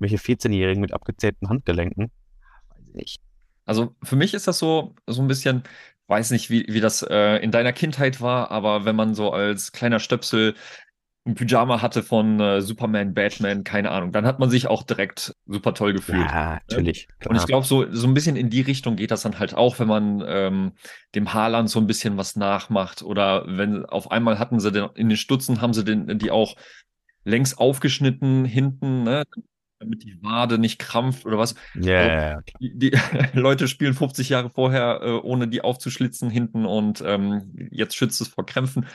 Welche 14-Jährigen mit abgezählten Handgelenken. Weiß ich nicht. Also für mich ist das so, so ein bisschen, weiß nicht, wie, wie das äh, in deiner Kindheit war, aber wenn man so als kleiner Stöpsel ein Pyjama hatte von äh, Superman, Batman, keine Ahnung, dann hat man sich auch direkt super toll gefühlt. Ja, natürlich. Und ich klar. glaube, so, so ein bisschen in die Richtung geht das dann halt auch, wenn man ähm, dem Haaland so ein bisschen was nachmacht. Oder wenn auf einmal hatten sie den, in den Stutzen haben sie den, die auch längs aufgeschnitten hinten, ne? damit die Wade nicht krampft oder was. Ja, ja, klar. Die, die Leute spielen 50 Jahre vorher, äh, ohne die aufzuschlitzen hinten und ähm, jetzt schützt es vor Krämpfen.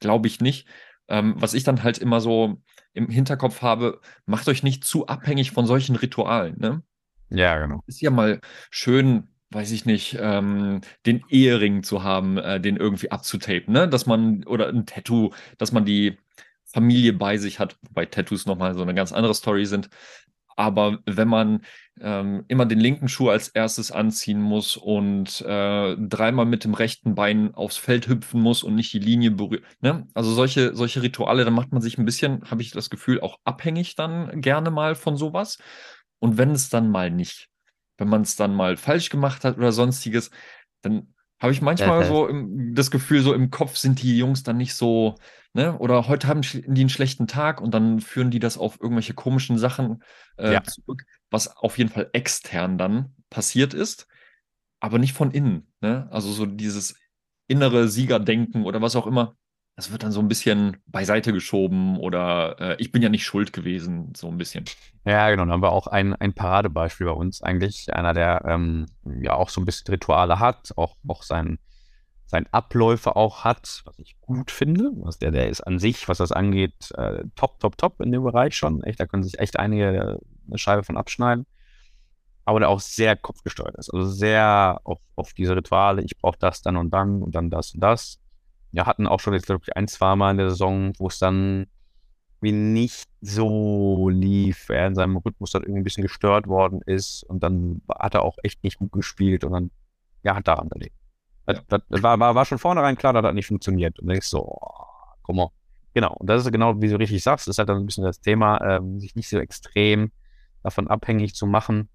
Glaube ich nicht. Ähm, was ich dann halt immer so im Hinterkopf habe, macht euch nicht zu abhängig von solchen Ritualen. Ne? ja, genau. Ist ja mal schön, weiß ich nicht, ähm, den Ehering zu haben, äh, den irgendwie abzutapen, ne? Dass man, oder ein Tattoo, dass man die Familie bei sich hat, wobei Tattoos nochmal so eine ganz andere Story sind. Aber wenn man ähm, immer den linken Schuh als erstes anziehen muss und äh, dreimal mit dem rechten Bein aufs Feld hüpfen muss und nicht die Linie berührt, ne? Also solche, solche Rituale, dann macht man sich ein bisschen, habe ich das Gefühl, auch abhängig dann gerne mal von sowas. Und wenn es dann mal nicht, wenn man es dann mal falsch gemacht hat oder sonstiges, dann habe ich manchmal so im, das Gefühl, so im Kopf sind die Jungs dann nicht so, ne? Oder heute haben die einen schlechten Tag und dann führen die das auf irgendwelche komischen Sachen äh, Ja. zurück, was auf jeden Fall extern dann passiert ist, aber nicht von innen, ne? Also so dieses innere Siegerdenken oder was auch immer, das wird dann so ein bisschen beiseite geschoben oder äh, ich bin ja nicht schuld gewesen, so ein bisschen. Ja, genau. Dann haben wir auch ein, ein Paradebeispiel bei uns eigentlich. Einer, der ähm, ja auch so ein bisschen Rituale hat, auch, auch sein, sein Abläufe auch hat, was ich gut finde. Was der, der ist an sich, was das angeht, äh, top, top, top in dem Bereich schon. Echt, da können sich echt einige eine Scheibe von abschneiden. aber der auch sehr kopfgesteuert ist. Also sehr auf, auf diese Rituale, ich brauche das dann und dann und dann das und das. Ja, hatten auch schon jetzt, glaube ich, ein, zwei Mal in der Saison, wo es dann wie nicht so lief, er in seinem Rhythmus dann irgendwie ein bisschen gestört worden ist und dann hat er auch echt nicht gut gespielt und dann, ja, hat daran gelegen. Ja. Das, das, war, war, war schon vornherein klar, dass das nicht funktioniert. Und denkst so, oh, komm mal. Genau, und das ist genau, wie du richtig sagst, ist halt dann ein bisschen das Thema, ähm, sich nicht so extrem davon abhängig zu machen.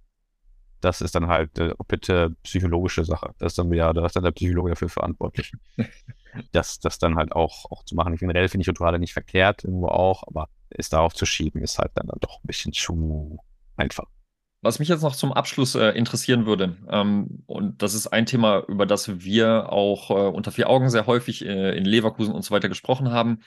Das ist dann halt äh, bitte psychologische Sache. Das ist dann wieder, da ist dann der Psychologe dafür verantwortlich. das, das dann halt auch, auch zu machen. Ich generell finde ich Rituale nicht verkehrt, irgendwo auch, aber es darauf zu schieben, ist halt dann, dann doch ein bisschen zu einfach. Was mich jetzt noch zum Abschluss äh, interessieren würde, ähm, und das ist ein Thema, über das wir auch äh, unter vier Augen sehr häufig äh, in Leverkusen und so weiter gesprochen haben,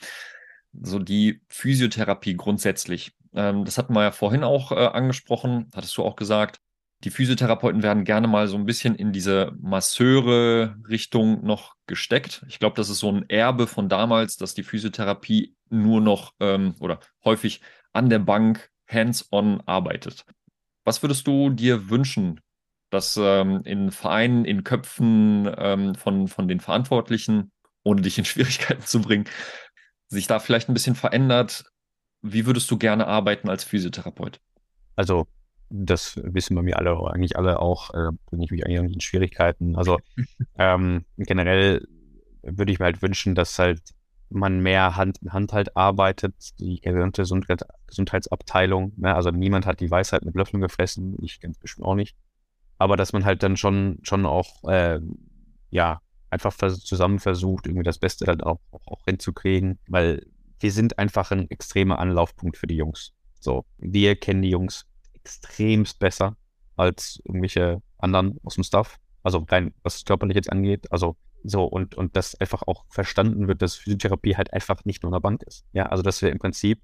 so die Physiotherapie grundsätzlich. Ähm, das hatten wir ja vorhin auch äh, angesprochen, hattest du auch gesagt. Die Physiotherapeuten werden gerne mal so ein bisschen in diese Masseure-Richtung noch gesteckt. Ich glaube, das ist so ein Erbe von damals, dass die Physiotherapie nur noch ähm, oder häufig an der Bank hands-on arbeitet. Was würdest du dir wünschen, dass ähm, in Vereinen, in Köpfen ähm, von, von den Verantwortlichen, ohne dich in Schwierigkeiten zu bringen, sich da vielleicht ein bisschen verändert? Wie würdest du gerne arbeiten als Physiotherapeut? Also das wissen bei mir alle, eigentlich alle auch, äh, bringe ich mich eigentlich in Schwierigkeiten. Also ähm, generell würde ich mir halt wünschen, dass halt man mehr Hand in Hand halt arbeitet, die gesamte Gesundheit, Gesundheitsabteilung. Ne? Also niemand hat die Weisheit mit Löffeln gefressen, ich ganz bestimmt auch nicht. Aber dass man halt dann schon, schon auch, äh, ja, einfach zusammen versucht, irgendwie das Beste dann auch, auch, auch hinzukriegen, weil wir sind einfach ein extremer Anlaufpunkt für die Jungs. So, wir kennen die Jungs extremst besser als irgendwelche anderen aus dem Staff. Also rein, was körperlich jetzt angeht. Also so, und, und dass einfach auch verstanden wird, dass Physiotherapie halt einfach nicht nur eine Bank ist. Ja, also dass wir im Prinzip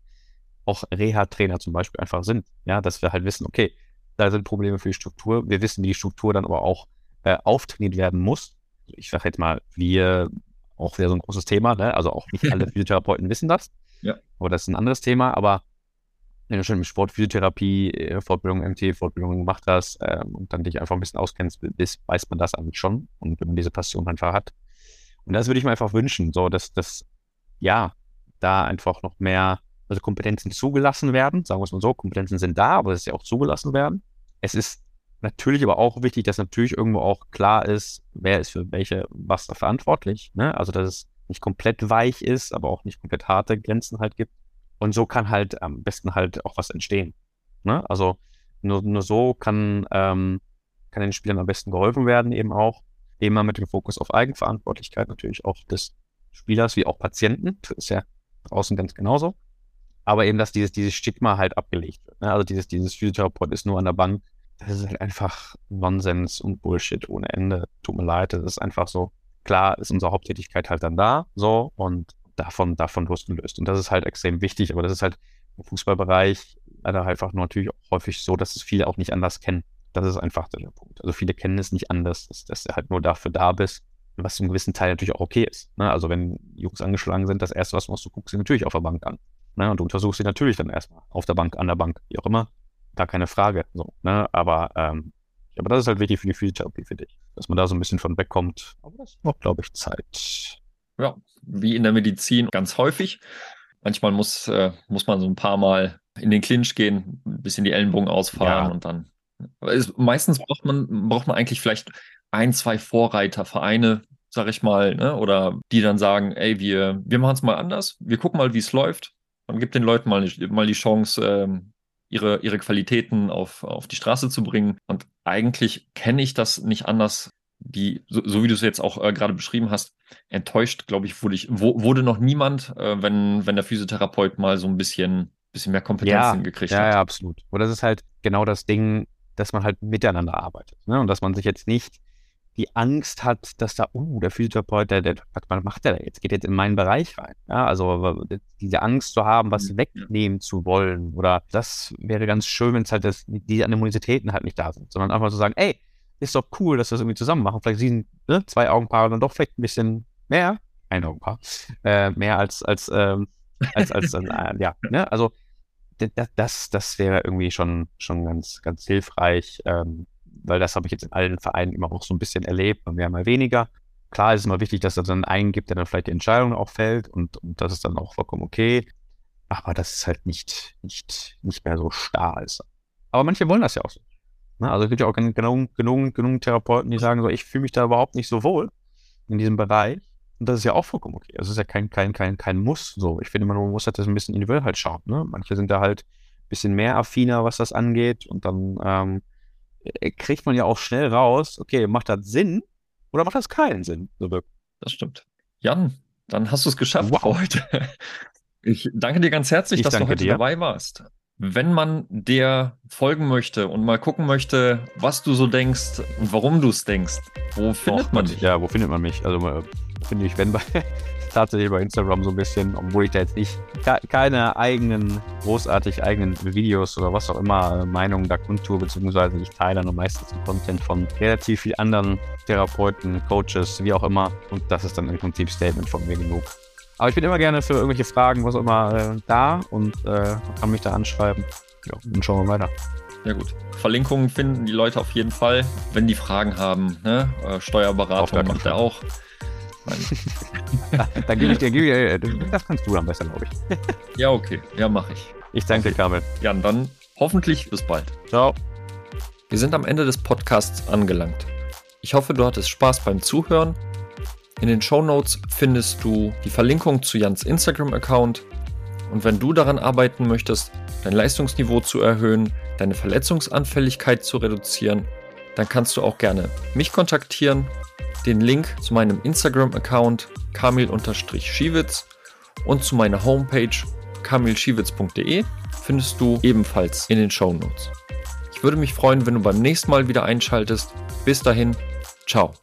auch Reha-Trainer zum Beispiel einfach sind. Ja, dass wir halt wissen, okay, da sind Probleme für die Struktur. Wir wissen, wie die Struktur dann aber auch äh, auftrainiert werden muss. Ich sage jetzt mal, wir auch wieder so ein großes Thema, ne? Also auch nicht alle Physiotherapeuten wissen das. Ja. Aber das ist ein anderes Thema. Aber wenn du schon im Sportphysiotherapie, äh, Fortbildung, MT-Fortbildung gemacht hast äh, und dann dich einfach ein bisschen auskennst, bist, weiß man das eigentlich schon und wenn man diese Passion einfach hat. Und das würde ich mir einfach wünschen, so dass das, ja, da einfach noch mehr, also Kompetenzen zugelassen werden, sagen wir es mal so, Kompetenzen sind da, aber dass sie auch zugelassen werden. Es ist natürlich aber auch wichtig, dass natürlich irgendwo auch klar ist, wer ist für welche was da verantwortlich. Ne? Also dass es nicht komplett weich ist, aber auch nicht komplett harte Grenzen halt gibt. Und so kann halt am besten halt auch was entstehen. Ne? Also nur, nur so kann, ähm, kann den Spielern am besten geholfen werden, eben auch. Immer mit dem Fokus auf Eigenverantwortlichkeit natürlich auch des Spielers wie auch Patienten. Das ist ja draußen ganz genauso. Aber eben, dass dieses, dieses Stigma halt abgelegt wird. Ne? Also dieses, dieses Physiotherapeut ist nur an der Bank. Das ist halt einfach Nonsens und Bullshit ohne Ende. Tut mir leid, das ist einfach so. Klar ist unsere Haupttätigkeit halt dann da, so, und davon, davon losgelöst. Und das ist halt extrem wichtig, aber das ist halt im Fußballbereich leider einfach nur natürlich auch häufig so, dass es viele auch nicht anders kennen. Das ist einfach der Punkt. Also viele kennen es nicht anders, dass, dass du halt nur dafür da bist, was zum gewissen Teil natürlich auch okay ist. Ne? Also wenn Jungs angeschlagen sind, das erste, was du guckst, sie natürlich auf der Bank an. Ne? Und du untersuchst sie natürlich dann erstmal auf der Bank, an der Bank, wie auch immer. Gar keine Frage. So, ne? Aber ähm, aber das ist halt wichtig für die Physiotherapie für dich, dass man da so ein bisschen von wegkommt. Aber das braucht, glaube ich, Zeit. Ja, wie in der Medizin ganz häufig. Manchmal muss, äh, muss man so ein paar Mal in den Clinch gehen, ein bisschen die Ellenbogen ausfahren ja. und dann. Ist, meistens braucht man, braucht man eigentlich vielleicht ein, zwei Vorreitervereine, sag ich mal, ne? oder die dann sagen, ey, wir, wir machen es mal anders, wir gucken mal, wie es läuft. Man gibt den Leuten mal, mal die Chance, ähm, ihre, ihre Qualitäten auf, auf die Straße zu bringen. Und eigentlich kenne ich das nicht anders die, so, so wie du es jetzt auch äh, gerade beschrieben hast, enttäuscht, glaube ich, wurde ich, wo, wurde noch niemand, äh, wenn, wenn der Physiotherapeut mal so ein bisschen, bisschen mehr Kompetenzen ja, gekriegt ja, hat. Ja, absolut. Und das ist halt genau das Ding, dass man halt miteinander arbeitet. Ne? Und dass man sich jetzt nicht die Angst hat, dass da, uh, der Physiotherapeut, der, der, was macht der da jetzt? Geht jetzt in meinen Bereich rein. Ja, also diese Angst zu haben, was mhm. wegnehmen zu wollen. Oder das wäre ganz schön, wenn es halt das, die Animositäten halt nicht da sind, sondern einfach zu sagen, ey, ist doch cool, dass wir das irgendwie zusammen machen. Vielleicht sind ne, zwei Augenpaare dann doch vielleicht ein bisschen mehr, ein Augenpaar, äh, mehr als, als, ähm, als, als, äh, ja, ne? Also das, das, das wäre irgendwie schon, schon ganz, ganz hilfreich. Ähm, weil das habe ich jetzt in allen Vereinen immer auch so ein bisschen erlebt, mal mehr, mal weniger. Klar ist es immer wichtig, dass es dann einen gibt, der dann vielleicht die Entscheidung auch fällt und, und das ist dann auch vollkommen okay. Aber das ist halt nicht, nicht, nicht mehr so starr ist. Aber manche wollen das ja auch so. Ne? Also es gibt ja auch genug, genug, genug Therapeuten, die sagen so, ich fühle mich da überhaupt nicht so wohl in diesem Bereich. Und das ist ja auch vollkommen okay. Das ist ja kein, kein, kein, kein Muss. So, ich finde, man muss halt das ein bisschen individuell halt schauen. Ne? Manche sind da halt ein bisschen mehr affiner, was das angeht. Und dann ähm, äh, kriegt man ja auch schnell raus, okay, macht das Sinn oder macht das keinen Sinn? So das stimmt. Jan, dann hast du es geschafft wow. heute. Ich danke dir ganz herzlich, ich dass du heute dir. dabei warst. Wenn man dir folgen möchte und mal gucken möchte, was du so denkst und warum du es denkst, wo findet man dich? Ja, wo findet man mich? Also äh, finde ich, wenn bei tatsächlich bei Instagram so ein bisschen, obwohl ich da jetzt nicht keine eigenen, großartig eigenen Videos oder was auch immer äh, Meinungen da kundtue, beziehungsweise ich teile nur meistens den Content von relativ vielen anderen Therapeuten, Coaches, wie auch immer. Und das ist dann im Prinzip Statement von mir genug. Aber ich bin immer gerne für irgendwelche Fragen, was auch immer, äh, da und äh, kann mich da anschreiben. Ja, dann schauen wir weiter. Ja gut. Verlinkungen finden die Leute auf jeden Fall, wenn die Fragen haben. Ne? Äh, Steuerberatung macht er auch. dann gebe ich dir, gebe ich, das kannst du am besten, glaube ich. ja, okay. Ja, mache ich. Ich danke dir. Ja, dann hoffentlich bis bald. Ciao. Wir sind am Ende des Podcasts angelangt. Ich hoffe, du hattest Spaß beim Zuhören in den Show Notes findest du die Verlinkung zu Jans Instagram-Account. Und wenn du daran arbeiten möchtest, dein Leistungsniveau zu erhöhen, deine Verletzungsanfälligkeit zu reduzieren, dann kannst du auch gerne mich kontaktieren. Den Link zu meinem Instagram-Account kamil-schiewitz und zu meiner Homepage kamilschiewitz.de findest du ebenfalls in den Show Notes. Ich würde mich freuen, wenn du beim nächsten Mal wieder einschaltest. Bis dahin, ciao.